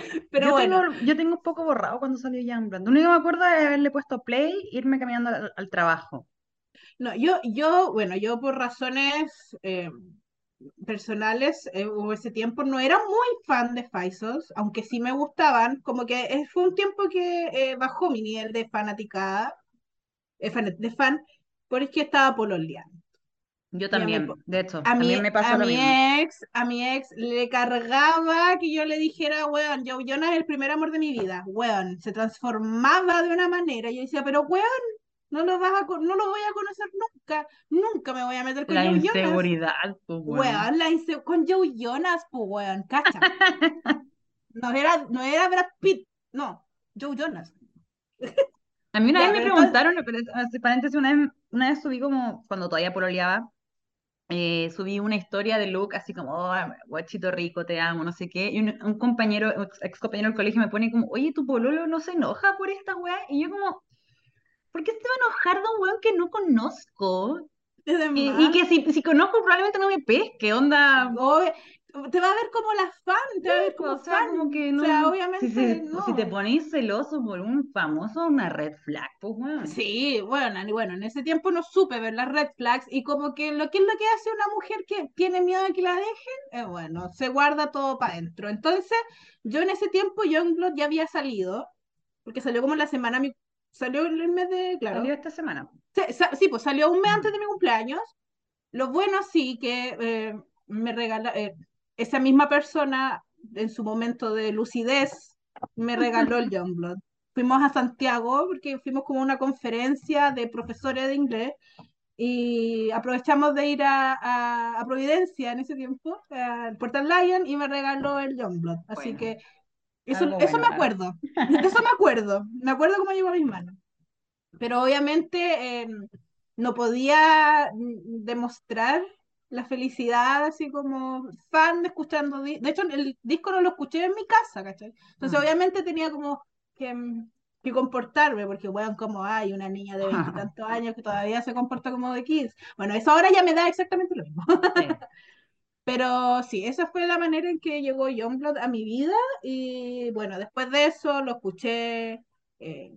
<laughs> Pero yo, bueno, tengo, yo tengo un poco borrado cuando salió Youngblood. Lo único que me acuerdo es haberle puesto play e irme caminando al, al trabajo. no, yo, yo, bueno, yo por razones eh, personales, eh, hubo ese tiempo no era muy fan de Faisos, aunque sí me gustaban, como que eh, fue un tiempo que eh, bajó mi nivel de fanaticada, eh, fan- de fan, porque estaba pololeando. Yo mi también, de hecho, A mi, también me pasó a lo mi mismo. ex, a mi ex le cargaba que yo le dijera, weón, Joe Jonas es el primer amor de mi vida, weón, se transformaba de una manera. Y yo decía, pero weón, no lo vas a, no lo voy a conocer nunca, nunca me voy a meter con La Joe Jonas. inseguridad, pues, weón. Weón, la inse- con Joe Jonas, pues weón, cacha. <laughs> No era, no era Brad Pitt, no, Joe Jonas. A mí una Ya, vez me entonces, preguntaron, pero hace paréntesis, una vez, una vez subí como, cuando todavía pololeaba, eh, subí una historia de Luke, así como, oh, guachito rico, te amo, no sé qué, y un, un compañero, ex, ex compañero del colegio me pone como, oye, tu pololo no se enoja por esta weá, y yo como, ¿por qué se va a enojar de un weón que no conozco? Y, que si, si conozco probablemente no me pesque, onda, obvio, te va a ver como la fan, te va a ver como o sea, como fan. que O sea, no, si, obviamente si te no. ponís celoso por un famoso, una red flag, pues weón. Sí, bueno, y bueno, en ese tiempo no supe ver las red flags y como que lo que es lo que hace una mujer que tiene miedo de que la dejen, eh, bueno, se guarda todo para adentro. Entonces, yo en ese tiempo Youngblood ya había salido, porque salió como la semana, mi- salió el mes de, Salió claro, esta semana. sí, pues salió un mes antes Ujú. de mi cumpleaños. Lo bueno sí que eh, me regala, eh, esa misma persona en su momento de lucidez me regaló el <laughs> Youngblood. Fuimos a Santiago porque fuimos como una conferencia de profesores de inglés y aprovechamos de ir a, a, a Providencia en ese tiempo, al Portal Lion, y me regaló el Youngblood. Así Bueno, que eso, algo eso me bueno, ah. acuerdo. Eso me acuerdo. Me acuerdo cómo llegó a mis manos. Pero obviamente eh, no podía mm, demostrar la felicidad así como fan de escuchando. De hecho, el disco no lo escuché en mi casa, ¿cachai? Entonces, Mm. obviamente tenía como que, mm, que comportarme, porque, bueno, como hay una niña de veintitantos <laughs> años que todavía se comporta como de 15. Bueno, eso ahora ya me da exactamente lo mismo. Sí. <laughs> Pero sí, esa fue la manera en que llegó Youngblood a mi vida y bueno, después de eso lo escuché, eh,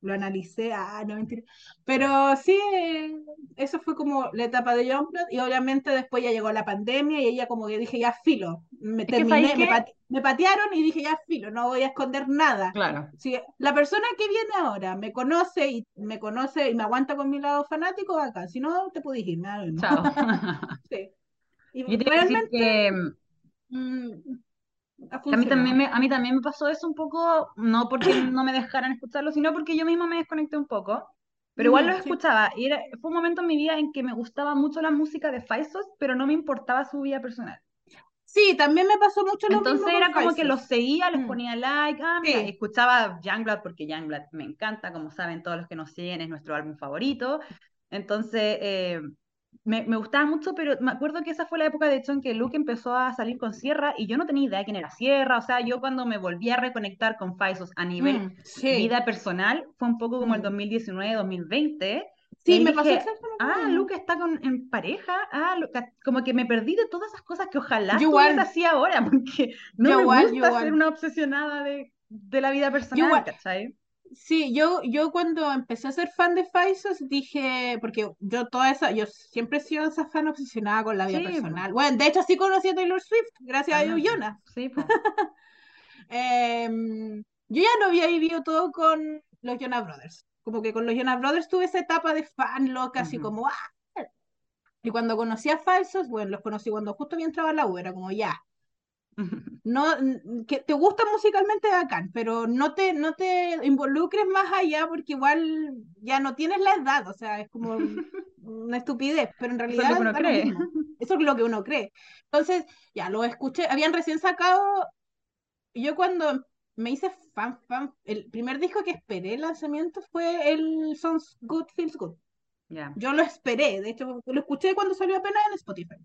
lo analicé, ah, no mentira. Pero sí, eso fue como la etapa de Youngblood y obviamente después ya llegó la pandemia y ella como que dije ya filo, me Es terminé, me, que, pate- me patearon y dije ya filo, no voy a esconder nada. claro, Si la persona que viene ahora me conoce y me conoce y me aguanta con mi lado fanático, acá, si no te puedes ir, chao. <laughs> Sí. Y Yo realmente que, mm, a mí también me, a mí también me pasó eso un poco, no porque <coughs> no me dejaran escucharlo, sino porque yo misma me desconecté un poco. Pero igual lo escuchaba. Y era, fue un momento en mi vida en que me gustaba mucho la música de Faisos, pero no me importaba su vida personal. Sí, también me pasó mucho lo Entonces mismo era como que los Faisos. seguía, les Mm, ponía like, ah, mira, sí, escuchaba Youngblood porque Youngblood me encanta, como saben todos los que nos siguen, es nuestro álbum favorito. Entonces, eh, me, me gustaba mucho, pero me acuerdo que esa fue la época, de hecho, en que Luke empezó a salir con Sierra y yo no tenía idea de quién era Sierra. O sea, yo cuando me volví a reconectar con Faisos a nivel mm, sí. vida personal, fue un poco como el mm. 2019-2020. Y Sí, ahí me pasó dije, exactamente lo ah. Luke está con, en pareja, ah, Lu- ca- como que me perdí de todas esas cosas que ojalá Yo igual, así ahora, <laughs> porque no yo me igual, yo gusta ser una obsesionada de, de la vida Yo personal, igual. ¿cachai? Sí, yo, yo cuando empecé a ser fan de Faisos dije, porque yo toda esa, yo siempre he sido esa fan obsesionada con la vida Sí, personal. Bueno, de hecho sí conocí a Taylor Swift, gracias a también, po. Jonas. Sí. <laughs> Em, yo ya lo había vivido todo con los Jonas Brothers. Como que con los Jonas Brothers tuve esa etapa de fan loca, así como, ¡ah! Y cuando conocí a Falsos, bueno, los conocí cuando justo había entrado a la U, era como, ya, <laughs> no, que te gusta musicalmente bacán, pero no te, no te involucres más allá porque igual ya no tienes la edad, o sea, es como <laughs> una estupidez, pero en Eso es lo que realidad uno da lo cree. mismo. Eso es lo que uno cree. Entonces, ya lo escuché, habían recién sacado, yo cuando me hice fan, fan, el primer disco que esperé el lanzamiento fue el Sounds Good, Feels Good. Ya. Yo lo esperé, de hecho, lo escuché cuando salió apenas en Spotify.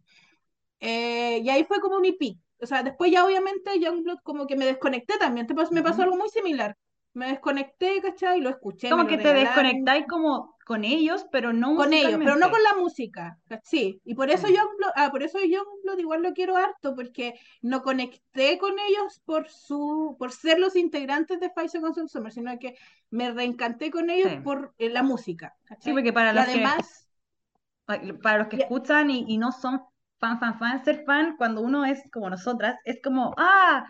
Eh, y ahí fue como mi pick. O sea, después ya obviamente Youngblood como que me desconecté también. Te pas- me pasó algo muy similar. Me desconecté, ¿cachai? Lo escuché, Como lo que te desconectáis como con ellos, pero no con ellos, pero no con la música. Sí, y por eso Sí. Youngblood, ah, por eso Youngblood igual lo quiero harto, porque no conecté con ellos por su, por ser los integrantes de Five Seconds of Summer, sino que me reencanté con ellos Sí. por eh, la música, Sí, porque para Y los que además, para los que y- escuchan y, y no son fan, fan, fan, ser fan, cuando uno es como nosotras, es como, ah,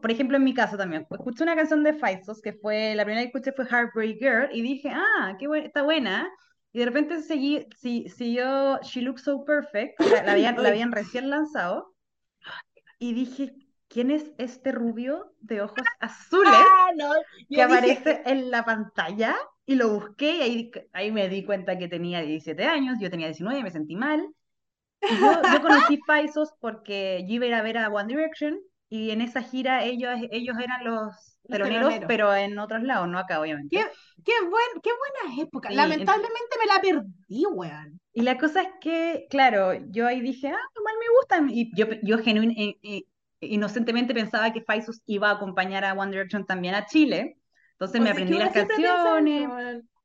por ejemplo, en mi caso también, escuché una canción de Faisos, que fue, la primera que escuché fue Heartbreak Girl, y dije, ah, qué buena, está buena, Y de repente seguí, si, siguió She Looks So Perfect, la, la habían, la <laughs> habían recién lanzado, y dije, ¿quién es este rubio de ojos <laughs> azules Ah, no, que aparece en la pantalla? Y lo busqué y ahí, ahí me di cuenta que tenía 17 años, yo tenía 19, me sentí mal. Yo, yo conocí Faisos porque yo iba a ir a ver a One Direction y en esa gira ellos, ellos eran los teloneros, pero en otros lados, no acá, obviamente. Qué, qué, buen, qué buena época. Sí, Lamentablemente me la perdí, weón. Y la cosa es que, claro, yo ahí dije, ah, igual me gustan. Y yo, yo genuin- eh, eh, inocentemente pensaba que Faisos iba a acompañar a One Direction también a Chile. Entonces O me aprendí las canciones.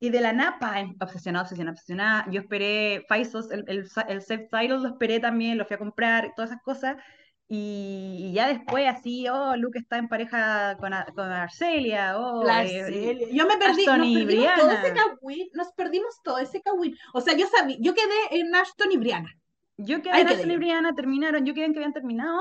Y de la napa, em, obsesionada, obsesionada, obsesionada. Yo esperé Faisos, el, el, el self-title lo esperé también, lo fui a comprar, todas esas cosas. Y, y ya después así, oh, Luke está en pareja con, A- con Arcelia, oh, eh, Arcelia. Yo me perdí, Ashton nos perdimos todo ese. Kawin, nos perdimos todo ese Kawin. O sea, yo sabía, yo quedé en Ashton y Brianna. yo quedé Ahí en quedé Ashton y. Brianna, terminaron, yo quedé en que habían terminado.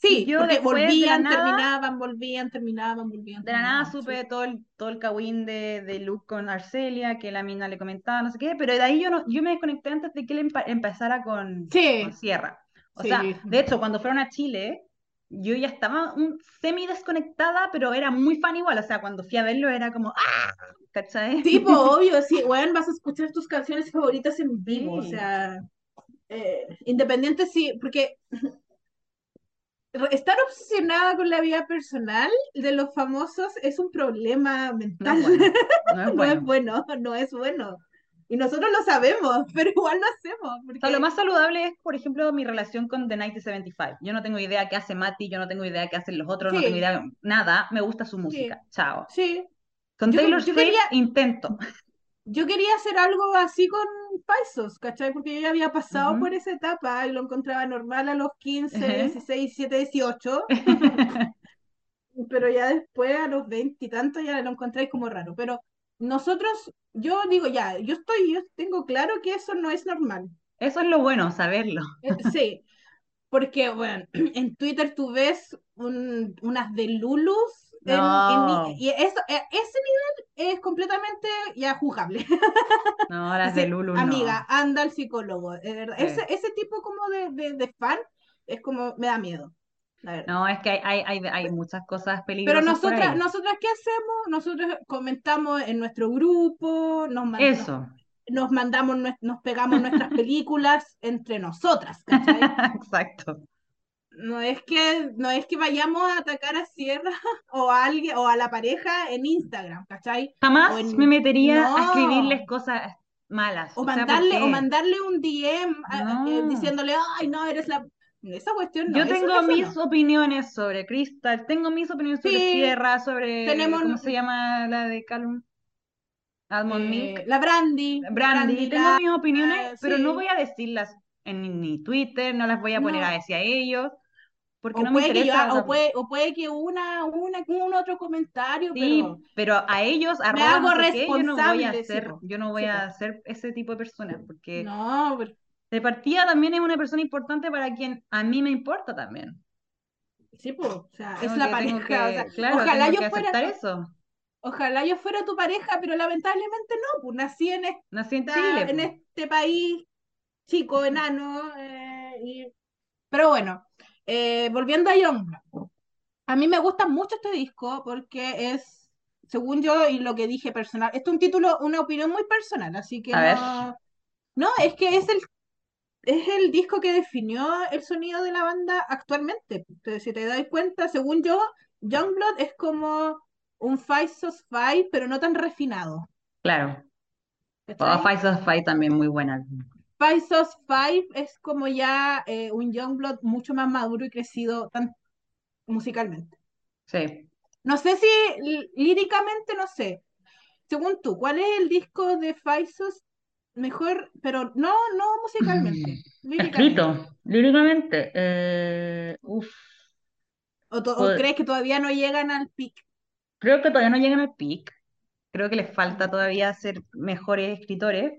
Sí, yo porque de volvían, nada- terminaban, volvían, terminaban, volvían. De la nada supe sí. todo el, todo el cagüín de, de Luke con Arcelia, que la mina le comentaba, no sé qué, pero de ahí yo, no, yo me desconecté antes de que él empa- empezara con, Sí. con Sierra. O Sí. sea, de hecho, cuando fueron a Chile, yo ya estaba un semi desconectada, pero era muy fan igual. O sea, cuando fui a verlo era como, ¡ah! ¿Cachai? Pues <laughs> obvio, sí, weón, vas a escuchar tus canciones favoritas en vivo, o sea, eh, independiente sí, porque estar obsesionada con la vida personal de los famosos es un problema No mental. es bueno. No es <laughs> No bueno. es bueno, no es bueno. Y nosotros lo sabemos, <laughs> pero igual lo hacemos. O Porque... sea, lo más saludable es, por ejemplo, mi relación con The 1975. Yo no tengo idea qué hace Mati, yo no tengo idea qué hacen los otros, no tengo idea nada. Me gusta su música. Chao. Sí, Con Yo- Taylor Swift quería- intento. yo quería hacer algo así con Paisos, ¿cachai? Porque yo ya había pasado Ujú. por esa etapa y lo encontraba normal a los 15, Ajá. 16, 17, 18. pero ya después a los 20 y tantos ya lo encontráis como raro. Pero nosotros, yo digo ya, yo estoy, yo tengo claro que eso no es normal. Eso es lo bueno, saberlo. Eh, sí, porque bueno, <clears throat> en Twitter tú ves un- unas de Lulus en- en- No. y eso, eh, ese nivel es completamente ya juzgable. <laughs> No, las de Lulu no. Amiga, anda al psicólogo. de verdad. Sí. Ese, ese tipo como de, de, de fan es como, me da miedo. No, es que hay, hay, hay, muchas cosas Pero peligrosas por nosotras, ahí. nosotras, ¿qué hacemos? Nosotros comentamos en nuestro grupo, nos, man- Eso. nos mandamos, nos pegamos nuestras <laughs> películas entre nosotras, ¿cachai? Exacto. No es que, no es que vayamos a atacar a Sierra <laughs> o a alguien o a la pareja en Instagram, ¿cachai? Jamás en- me metería No. a escribirles cosas malas. O O sea, ¿por mandarle, o mandarle un DM a- eh, diciéndole, ay, no, eres la. Esa cuestión no. Yo tengo mis no. opiniones sobre Crystal, tengo mis opiniones sobre Sí. Sierra, sobre Tenemos- ¿cómo se llama la de Callum? Almond Milk. Eh, la Brandy. Brandy, tengo la- mis opiniones, ah, pero sí. no voy a decirlas en ni Twitter, no las voy a poner No. a decir a ellos, porque O no me puede, que yo, interesa. o, puede, o puede que una, una, un otro comentario, Sí, pero pero a ellos, Me arroba hago no sé qué, yo no voy a ser, yo no voy Sí, a ser ese tipo de persona, porque no, pero- de partida también es una persona importante para quien a mí me importa también. sí, pues, o sea, es la que- pareja. que- o sea, claro, ojalá yo fuera, eso. ojalá yo fuera tu pareja, pero lamentablemente no, pues nací en esta, Nací en Chile. en po. este país chico, enano, eh, y- pero bueno, eh, volviendo a Youngblood. A mí me gusta mucho este disco porque es, según yo y lo que dije personal, esto es un título, una opinión muy personal, así que A ver. no, no, es que es el, es el disco que definió el sonido de la banda actualmente. Entonces, si te das cuenta, según yo, Youngblood es como un Five Sos Five, pero no tan refinado. Claro. ¿cachai? Oh, Fight of Fight también muy buena. Five Sos Five es como ya eh, un Youngblood mucho más maduro y crecido tan musicalmente. Sí. No sé si líricamente, no sé. Según tú, ¿cuál es el disco de Faisos mejor, pero no, no musicalmente, <clears throat> líricamente? Escrito, líricamente. Eh, uf. ¿O, crees que todavía no llegan al pic? Creo que todavía no llegan al peak. Creo que les falta todavía ser mejores escritores.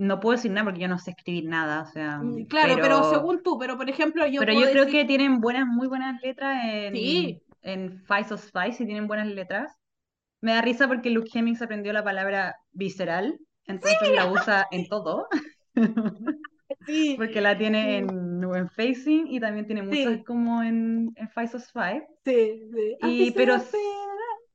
No puedo decir nada porque yo no sé escribir nada, o sea, Mm, Claro, pero, según tú, pero por ejemplo, yo pero puedo yo creo decir- que tienen buenas, muy buenas letras en, Sí. en Five of Five, si tienen buenas letras. Me da risa porque Luke Hemmings aprendió la palabra visceral entonces la usa en todo. <laughs> Sí, <laughs> Porque la tiene en, en Facing y también tiene muchas Sí. como en, en Five of Five. sí, sí. Y- pero.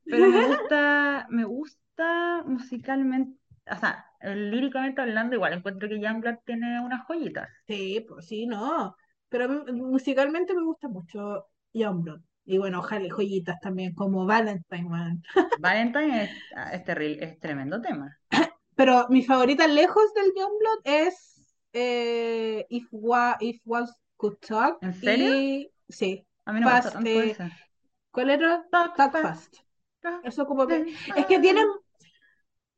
Pero me <laughs> gusta, me gusta musicalmente, o sea, líricamente hablando, igual encuentro que Youngblood tiene unas joyitas. Sí, pues sí, no. Pero musicalmente me gusta mucho Youngblood. Y bueno, ojalá joyitas también, como Valentine, man. <laughs> Valentine es, es, terrible, es tremendo tema. Pero mi favorita lejos del Youngblood es eh, If, Wa If Was Could Talk. ¿En serio? Y, sí. A mí no me gusta Fast, tanto eh. ¿Cuál era? Talk Talk fast. Fast. Eso como que... Es que tienen...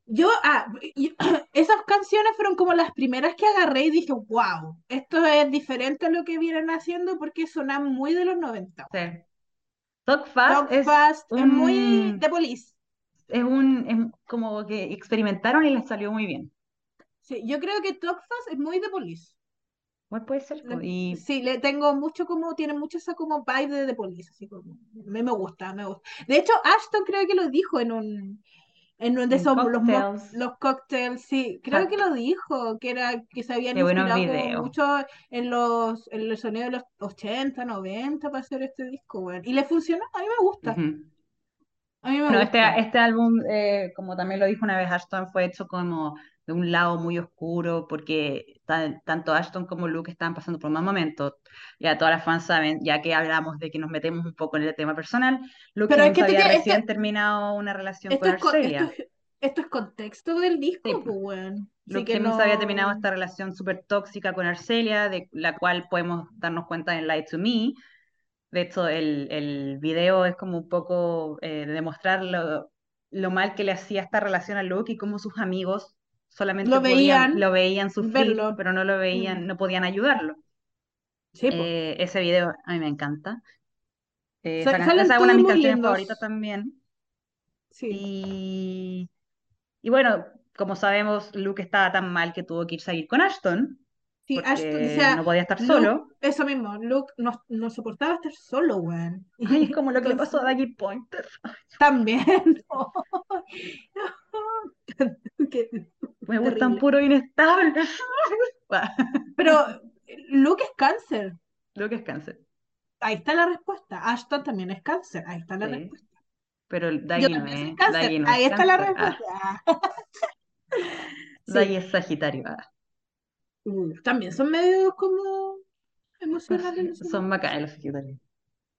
Yo, ah, <clears throat> esas canciones fueron como las primeras que agarré y dije, wow, esto es diferente a lo que vienen haciendo porque sonan muy de los 90. Sí. Talk Fast Talk es Fast es muy de Police. es un, es como que experimentaron y les salió muy bien. Sí, yo creo que Talk Fast es muy de Police. ¿Cuál puede ser? Le- Y Sí, le tengo mucho como, tiene mucho esa como vibe de The Police, así como, me, me gusta, me gusta. De hecho, Ashton creo que lo dijo en un, en un de En esos, los, los cócteles, sí, creo que lo dijo, que era, que se habían inspirado mucho en los, en el sonido de los 80, 90 para hacer este disco, weón. Y le funcionó, a mí me gusta, a mí me Bueno, este, gusta. este álbum, eh, como también lo dijo una vez Ashton, fue hecho como de un lado muy oscuro, porque tanto Ashton como Luke estaban pasando por más momentos. Ya todas las fans saben, ya que hablamos de que nos metemos un poco en el tema personal, Luke Pero es que había recién este- terminado una relación Esto con es, Arcelia. esto, es, esto es contexto del disco, Sí, pues. Así Luke que no... había terminado esta relación súper tóxica con Arcelia, de la cual podemos darnos cuenta en Lie to Me. De hecho, el, el video es como un poco eh, de demostrar lo, lo mal que le hacía esta relación a Luke y cómo sus amigos solamente Lo podían, veían, lo veían sufrir, verlo. pero no lo veían, Mm. no podían ayudarlo. Sí. Eh, ese video a mí me encanta. Eh, Sa- salen esa es una de mis canciones favoritas también. Sí. Y, y bueno, como sabemos, Luke estaba tan mal que tuvo que irse a ir con Ashton, Sí, porque Ashton, o sea, no podía estar Luke- solo. Eso mismo, Luke no, no soportaba estar solo, weón. Ay, es como lo que le pasó a Daggy Pointer. También. <laughs> <laughs> Qué Me gustan puro inestables. <laughs> Pero Luke es cáncer. Luke es cáncer. Ahí está la respuesta. Ashton también es cáncer. Ahí está la Sí. respuesta. Pero Daggy no es. cáncer. No Ahí es está la. Ah, respuesta. Sí. Daggy es Sagitario. Ah, También son medios como emocionales. son bacanes los.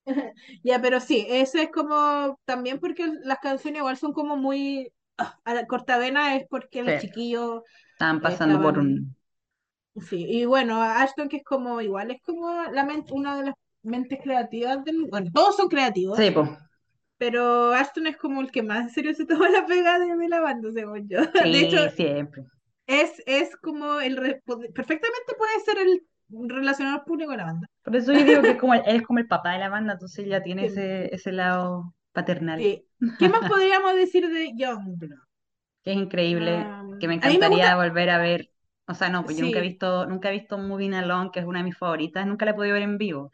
<laughs> Ya, pero sí, ese es como también porque las canciones igual son como muy ah, a la cortavena es porque los chiquillos Estaban pasando por un. sí, y bueno, Ashton que es como igual es como la mente, una de las mentes creativas del, bueno, todos son creativos, Sí, pues. pero Ashton es como el que más en serio se toma la pega de, la banda, según yo. <laughs> De Sí, hecho, siempre. Es, es como el perfectamente puede ser el relacionado público de la banda. Por eso yo digo que es como el, él es como el papá de la banda, entonces ya tiene Sí. ese, ese lado paternal, Sí. ¿Qué más podríamos decir de Youngblood? que es increíble, Ah, que me a mí me encantaría gusta- volver a ver. O sea, no, pues yo nunca he visto, nunca he visto Moving Along, que es una de mis favoritas, nunca la he podido ver en vivo.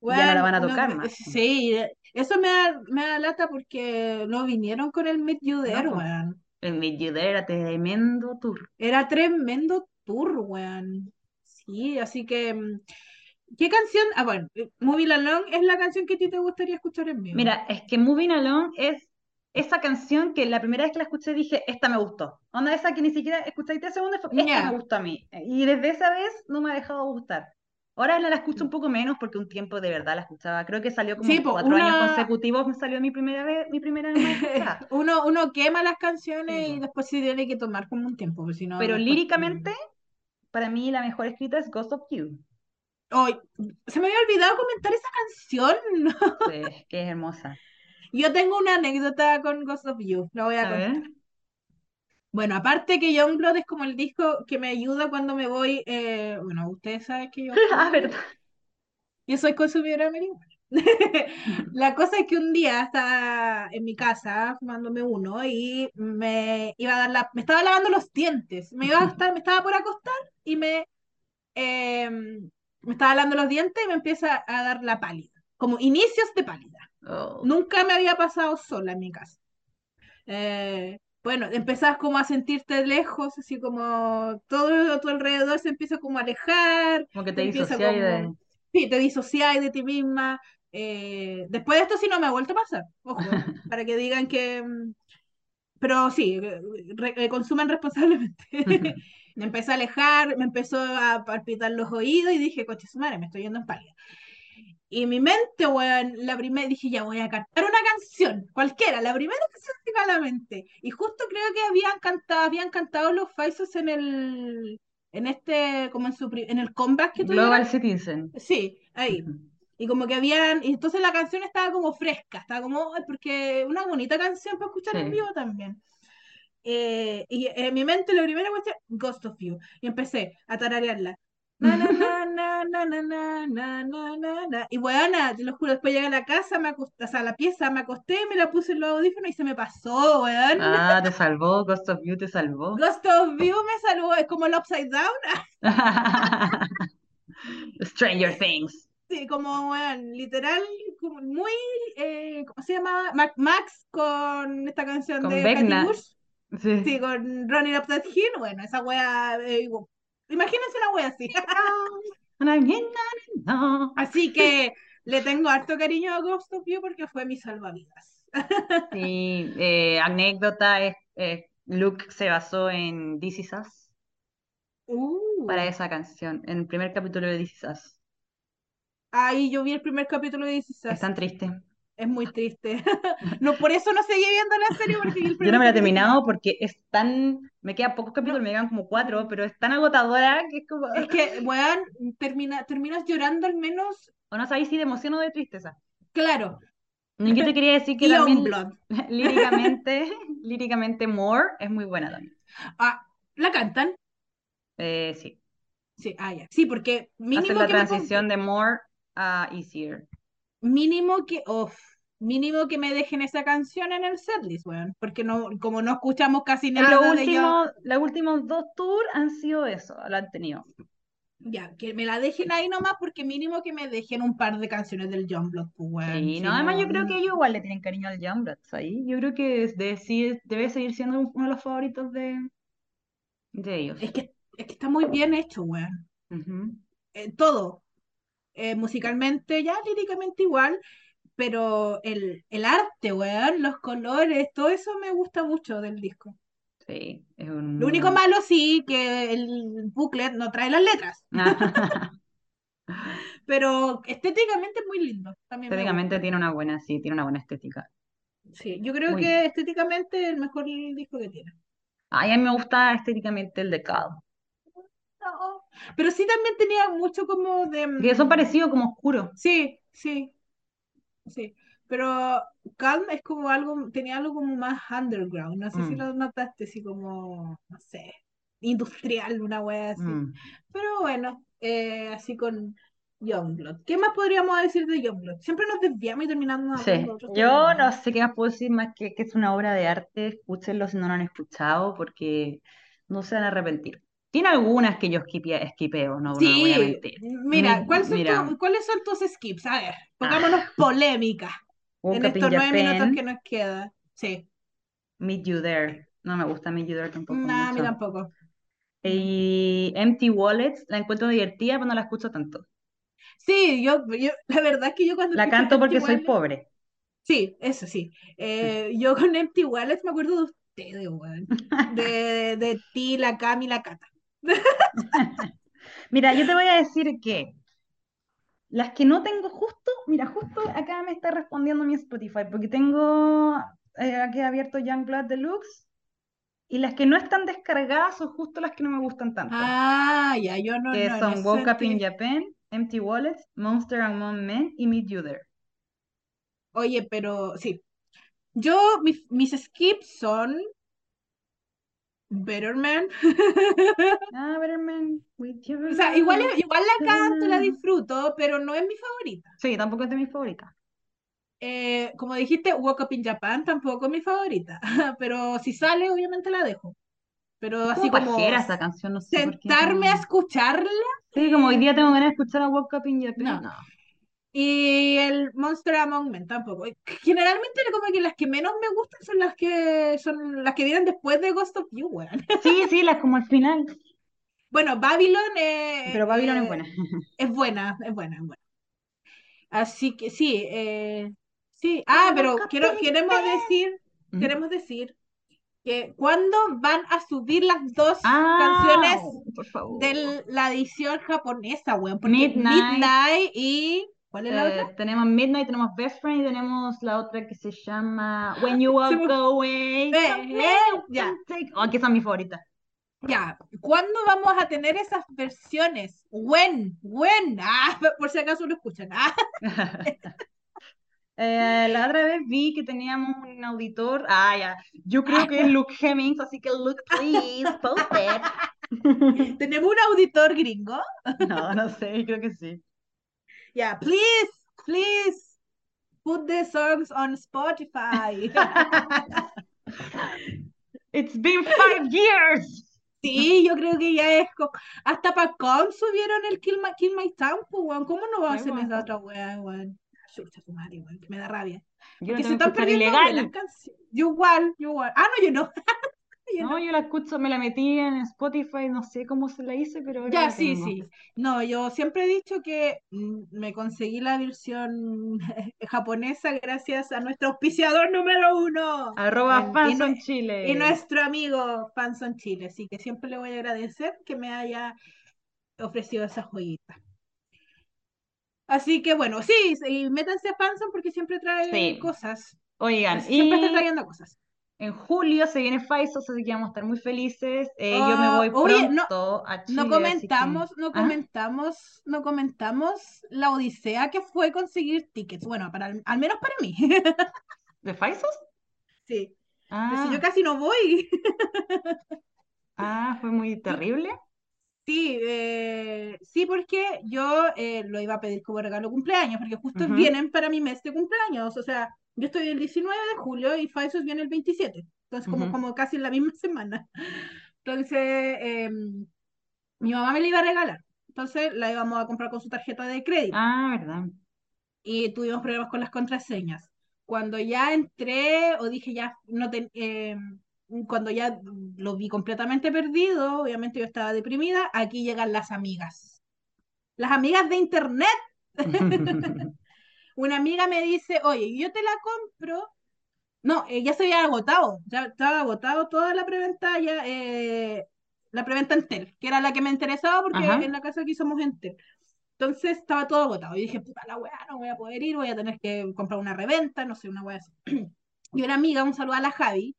Ya no la van a tocar eh, más. Sí, eso me da, me da lata porque no vinieron con el Meet You There, No. You There era tremendo tour. Era tremendo tour, weón. Sí, así que. mm, ¿Qué canción? Ah, bueno, eh, Moving Along es la canción que a ti te gustaría escuchar en vivo. Mira, es que Moving Along es esa canción que la primera vez que la escuché dije, esta me gustó. Onda esa que ni siquiera escuché 10 segundos, fue, esta me gustó a mí. Y desde esa vez no me ha dejado gustar. Ahora la, escucho un poco menos porque un tiempo de verdad la escuchaba. Creo que salió como Sí, po, cuatro años consecutivos, me salió mi primera vez, mi primera vez. <laughs> Uno, uno quema las canciones Sí, y po. después sí tiene que tomar como un tiempo, si no. Pero después- líricamente, para mí la mejor escrita es Ghost of You. Ay, se me había olvidado comentar esa canción. <laughs> Sí, que es hermosa. Yo tengo una anécdota con Ghost of You, la voy a A contar. ver. Bueno, aparte que Youngblood es como el disco que me ayuda cuando me voy, eh, bueno, ustedes saben que yo, <laughs> Ah, verdad. <laughs> yo soy consumidora marihuana. <laughs> La cosa es que un día estaba en mi casa fumándome uno y me iba a dar la, me estaba lavando los dientes, me iba a estar, me estaba por acostar y me, eh, me estaba lavando los dientes y me empieza a dar la pálida, como inicios de pálida. Oh. Nunca me había pasado sola en mi casa. Eh, bueno, empezás como a sentirte lejos, así como todo a tu alrededor se empieza como a alejar, Como que te te como, de... sí, te disocias de ti misma. Eh, después de esto sí no me ha vuelto a pasar, ojo, <laughs> para que digan que, mm, pero sí, eh, re- eh, consuman responsablemente. <laughs> <laughs> Me empecé a alejar, me empezó a palpitar los oídos y dije, coche su madre, me estoy yendo en pálida. Y mi mente, weón, la primera, dije, ya voy a cantar una canción, cualquiera, la primera que me vino a la mente. Y justo creo que habían cantado, habían cantado los Faisos en el, en este, como en su, en el comeback que tuvieron. Global Citizen. Sí, ahí. Y como que habían, y entonces la canción estaba como fresca, estaba como, "Ay, porque una bonita canción para escuchar en Sí. vivo también. Eh, y en mi mente la primera cuestión, Ghost of You. Y empecé a tararearla. Na, <laughs> na, na, na, na, na, na, na, na, na. Y weona, te lo juro, después llegué a la casa, me acosté, o sea, a la pieza, me acosté, me la puse en los audífonos y se me pasó, weón. Ah, te salvó, Ghost of You te salvó. <laughs> Ghost of You me salvó, es como el Upside Down, <laughs> Stranger Things. Sí, como, weón, literal, como muy, eh, ¿cómo se llama? Max con esta canción Con de Bush. Sí. Sí, con Running Up That Hill, bueno, esa wea, eh. Imagínense una wea así. <laughs> Así que le tengo harto cariño a Ghost of You porque fue mi salvavidas. <laughs> Sí, eh, anécdota es eh, Luke se basó en This Is Us Uh. para esa canción, en el primer capítulo de This Is Us. Ahí yo vi el primer capítulo de This Is Us. Es tan triste. Es muy triste. <laughs> no, por eso no seguí viendo la serie porque el Yo no me la he terminado porque es tan, me quedan pocos capítulos, me quedan como cuatro, pero es tan agotadora que es como, Es que, weón, termina, terminas llorando al menos, o no sabéis si de emoción o de tristeza. claro, yo te quería decir que también <laughs> líricamente, líricamente More es muy buena también. Ah, ¿la cantan? Eh, sí, Sí, ah, ya. Sí, porque mínimo hacer la que transición de More a Easier. Mínimo que, uf, mínimo que me dejen esa canción en el setlist, weón, porque no, como no escuchamos casi nada los de ella, últimos, los últimos dos tours han sido eso, lo han tenido. ya, que me la dejen ahí nomás, porque mínimo que me dejen un par de canciones del Youngblood, pues, weón. Sí, si no, además yo creo que ellos igual le tienen cariño al Youngbloods ahí. Yo creo que es de- sí, debe seguir siendo uno de los favoritos de, de ellos. Es que, es que está muy bien hecho, weón. Eh, todo. Eh, musicalmente, ya líricamente igual, pero el, el arte, weón, los colores, todo eso me gusta mucho del disco. Sí, es un... Lo único malo sí, que el booklet no trae las letras, <laughs> <laughs> pero estéticamente es muy lindo. También me Estéticamente tiene una buena, sí, tiene una buena estética. Sí, yo creo Muy que estéticamente es el mejor disco que tiene. Ay, a mí me gusta estéticamente el de Cal. Pero sí también tenía mucho como de... Que son mm, parecidos como oscuros. Sí, sí, sí. Pero Calm es como algo, tenía algo como más underground. No sé si Mm. lo notaste, así como, no sé, industrial, una wea así. Mm. Pero bueno, eh, así con Youngblood. ¿Qué más podríamos decir de Youngblood? Siempre nos desviamos y terminamos Sí, hablando yo temas. no sé qué más puedo decir más que que es una obra de arte, escúchenlo si no lo han escuchado porque no se van a arrepentir. Tiene algunas que yo esquipea- esquipeo, no, no lo voy a Sí, mentir. mira, Mi- ¿cuáles son, mira. Ah. tu- ¿cuáles son tus skips? A ver, pongámonos polémica Woke en estos nueve minutos que nos queda. Sí, Meet You There. No me gusta Meet You There tampoco no, a mí tampoco. Y Empty Wallets la encuentro divertida, pero no la escucho tanto. Sí, yo, yo, la verdad es que yo cuando La canto porque Empty soy pobre. Sí, eso sí. Eh, yo con Empty Wallets me acuerdo de ustedes, weón. De, de, de ti, la Cami y la Cata. <laughs> Mira, yo te voy a decir que las que no tengo justo, mira, justo acá me está respondiendo mi Spotify, porque tengo eh, aquí abierto Youngblood Deluxe, y las que no están descargadas son justo las que no me gustan tanto, Ah, ya, yo no, que no, son Woke Up in. Japan, Empty Wallets, Monster Among Men y Meet You There. Oye, pero sí. Yo, mis, mis skips son Better Man. Ah, Better Man, with your <laughs> O sea, igual, igual la canto, la disfruto, pero no es mi favorita. Sí, tampoco es de mis favoritas. Eh, como dijiste, Walk Up in Japan tampoco es mi favorita, <laughs> pero si sale, obviamente la dejo. Pero así Como pajera esa canción, no sé por qué. sentarme a escucharla, Sí, como hoy día tengo ganas de escuchar a Woke Up in Japan. No. No. Y el Monster Among Men tampoco. Generalmente como que las que menos me gustan son las que son las que vienen después de Ghost of You, weón. <laughs> Sí, sí, las como al final. Bueno, Babylon eh, Pero Babylon es eh, buena. <laughs> Es buena, es buena, es buena. Así que sí, eh, sí. Ah, pero quiero, queremos decir, ¿Mm? queremos decir que cuando van a subir las dos Ah, canciones de la edición japonesa, weón. Porque Midnight. Midnight y. ¿Cuál es la Eh, otra? tenemos Midnight, tenemos Best Friend y tenemos la otra que se llama When You Walk <laughs> me- Away. Ya. take- Oh, que esa es mi favorita. Ya, ¿cuándo vamos a tener esas versiones? When, when, <laughs> ah, por si acaso lo escuchan. Ah, <laughs> Eh, la otra vez vi que teníamos un auditor. Ah, ya. Yo creo que es Luke Hemmings, así que Luke, please, post it. tenemos un auditor gringo. No, no sé, creo que sí. Ya, <laughs> please, please, put the songs on Spotify. <laughs> It's been five years. Sí, yo creo que ya es. Hasta para Com subieron el Kill My, Kill My Town, pues, weón. ¿Cómo no va a hacer weón. esa otra weá, weón? Chucha, tu madre, weón, que me da rabia. Yo Porque la se que están perdiendo las canciones. Yo igual, yo igual. Ah, no, yo no. <laughs> Yo No, yo la escucho, me la metí en Spotify, no sé cómo se la hice, pero Ya, sí, sí. No, yo siempre he dicho que mm, me conseguí la versión <laughs> japonesa gracias a nuestro auspiciador número uno. Arroba Fanson Chile. y nuestro amigo Fanson Chile. Así que siempre le voy a agradecer que me haya ofrecido esa joyita. Así que bueno, sí, y métanse a Fanson porque siempre trae Sí. cosas. Oigan, Siempre está y trayendo cosas. En julio se viene Faisos, así que vamos a estar muy felices. Eh, yo me Ah, voy oye, no- pronto a Chile, No que- comentamos, no ¿Ah? comentamos, no comentamos la odisea que fue conseguir tickets. Bueno, para, al menos para mí. ¿De Faisos? Sí. Ah, si yo casi no voy. ah, fue muy terrible. Sí, eh, sí, porque yo eh, lo iba a pedir como regalo de cumpleaños, porque justo vienen para mi mes de cumpleaños. O sea, yo estoy el 19 de julio y Faisos viene el 27. Entonces, como, Ujú. como casi en la misma <laughs> semana. Entonces, eh, mi mamá me la iba a regalar. Entonces, la íbamos a comprar con su tarjeta de crédito. Ah, verdad. y tuvimos problemas con las contraseñas. Cuando ya entré o dije ya, no te- eh, cuando ya lo vi completamente perdido, obviamente yo estaba deprimida, aquí llegan las amigas. Las amigas de internet. <laughs> <laughs> Una amiga me dice, oye, yo te la compro. No, eh, ya se había agotado, ya estaba agotado toda la preventa, ya, eh, la preventa Entel, que era la que me interesaba porque Ajá. en la casa aquí somos Entel. Entonces estaba todo agotado. Y dije, puta la weá, no voy a poder ir, voy a tener que comprar una reventa, no sé, una weá así. <clears throat> Y una amiga, un saludo a la Javi,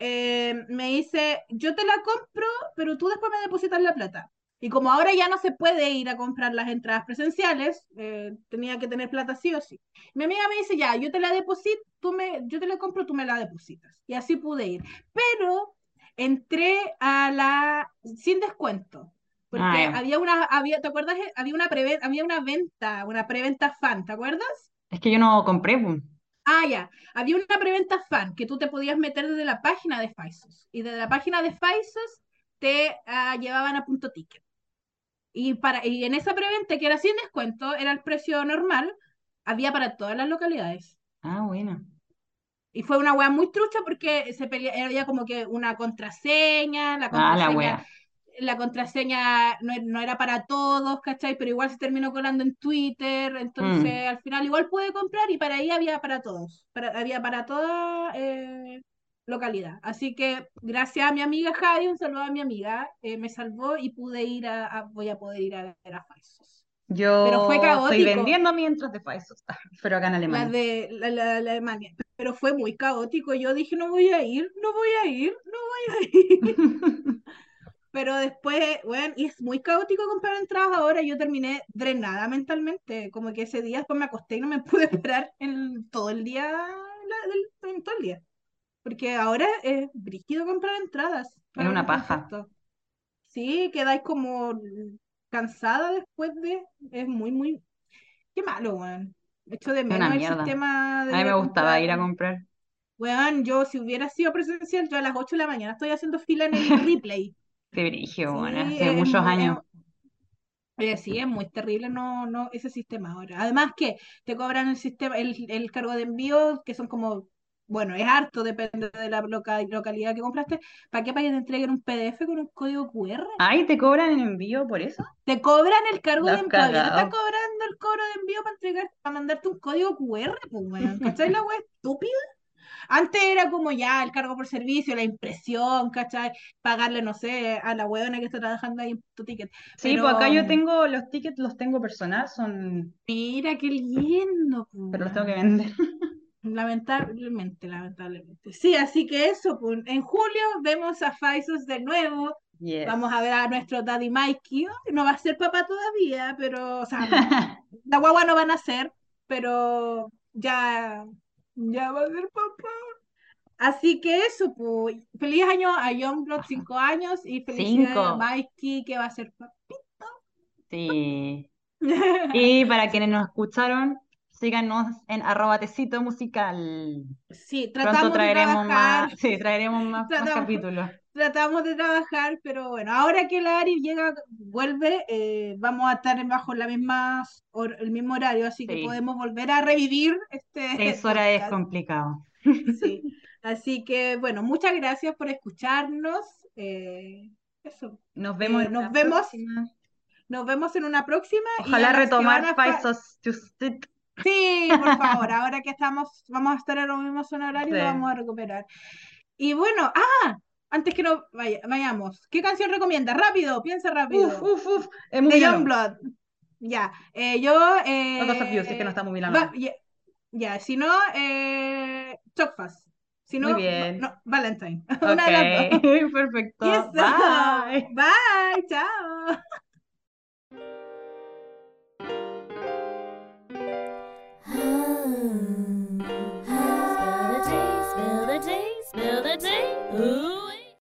eh, me dice, yo te la compro, pero tú después me depositas la plata. Y como ahora ya no se puede ir a comprar las entradas presenciales, eh, tenía que tener plata sí o sí. Mi amiga me dice, ya, yo te la deposito, tú me, yo te la compro, tú me la depositas. Y así pude ir. Pero entré a la, sin descuento. Porque Ah, había una, había, ¿te acuerdas? Había una, preve- había una venta, una preventa fan, ¿te acuerdas? Es que yo no compré, pues. Ah, ya. Había una preventa fan que tú te podías meter desde la página de Faisos. Y desde la página de Faisos te ah, llevaban a punto ticket. Y, para, y en esa preventa, que era sin descuento, era el precio normal, había para todas las localidades. Ah, bueno. Y fue una wea muy trucha porque se pelea, había como que una contraseña, la Ah, la contraseña, wea. la contraseña no, no era para todos, ¿cachai? Pero igual se terminó colando en Twitter, entonces Mm. al final igual pude comprar y para ahí había para todos, para, había para toda eh, localidad. Así que gracias a mi amiga Javi, un saludo a mi amiga, eh, me salvó y pude ir a, a- voy a poder ir a ver a Faisos. Pero fue Yo estoy caótico. vendiendo mientras de Faisos, pero acá en La Alemania. de la, la- la Alemania, pero fue muy caótico. Yo dije, no voy a ir, no voy a ir, no voy a ir. <laughs> Pero después, bueno, y es muy caótico comprar entradas ahora. Yo terminé drenada mentalmente. Como que ese día después me acosté y no me pude esperar en todo el día, la- en todo el día. Porque ahora es brígido comprar entradas para una paja. Sí, quedáis como cansada después de. Es muy, muy. Qué malo, weón. Echo de Es menos el sistema de A mí me gustaba comprar. ir a comprar. Weón, yo si hubiera sido presencial, yo a las 8 de la mañana estoy haciendo fila en el <laughs> replay. Qué bueno, Sí, hace es muchos años. es- Eh, sí, es muy terrible no, no, ese sistema ahora. Además que te cobran el sistema, el, el cargo de envío, que son como, bueno, es harto, depende de la loca- localidad que compraste. ¿Para qué? Para que te entreguen un PDF con un código QR. Ay, ¿te cobran en envío por eso? Te cobran el cargo de envío. Te están cobrando el cobro de envío para entregar, para mandarte un código QR, pues, weón. ¿Cachai la wea estúpida? Antes era como ya el cargo por servicio, la impresión, ¿cachai? Pagarle, no sé, a la weona que está trabajando ahí en tu ticket. Sí, Pero pues acá yo tengo los tickets, los tengo personal, son, mira qué lindo, pues, pero los tengo que vender. <laughs> Lamentablemente, lamentablemente. Sí, así que eso, pues, en julio vemos a Faisos de nuevo. Yes. Vamos a ver a nuestro Daddy Mikey. No va a ser papá todavía, pero, o sea, <laughs> la guagua no van a ser, pero ya, ya va a ser papá. Así que eso, pues, feliz año a Youngblood, cinco años, y felicidades a. Mikey, que va a ser papá. Sí. <laughs> Y para quienes nos escucharon, síganos en arroba tecito musical. Sí, Pronto tratamos de trabajar, más, sí, traeremos más, capítulos. tratamos de trabajar, pero bueno, ahora que la Ari llega, vuelve, eh, vamos a estar bajo la misma, hor- el mismo horario, así que podemos volver a revivir este Seis <laughs> horas es complicado. Sí, <laughs> así que bueno, muchas gracias por escucharnos. eh, eso, Nos vemos Eh, nos vemos próxima. nos vemos en una próxima. y Ojalá que retomar van Sí, por favor, <laughs> ahora que estamos, vamos a estar en los mismos horarios, Sí. lo vamos a recuperar. Y bueno, ah, antes que nos vaya- vayamos, ¿qué canción recomiendas? Rápido, piensa rápido. Uf, uf, uf. Es muy de. Youngblood. Ya, eh, yo. Eh, Los dos Abuse, es que no está muy bien va- ya, ya, si no, eh, Chocfast. Si no, Muy bien. no, Valentine. <laughs> Una de las dos. <laughs> Perfecto. Y eso. Bye. Bye, chao. melody?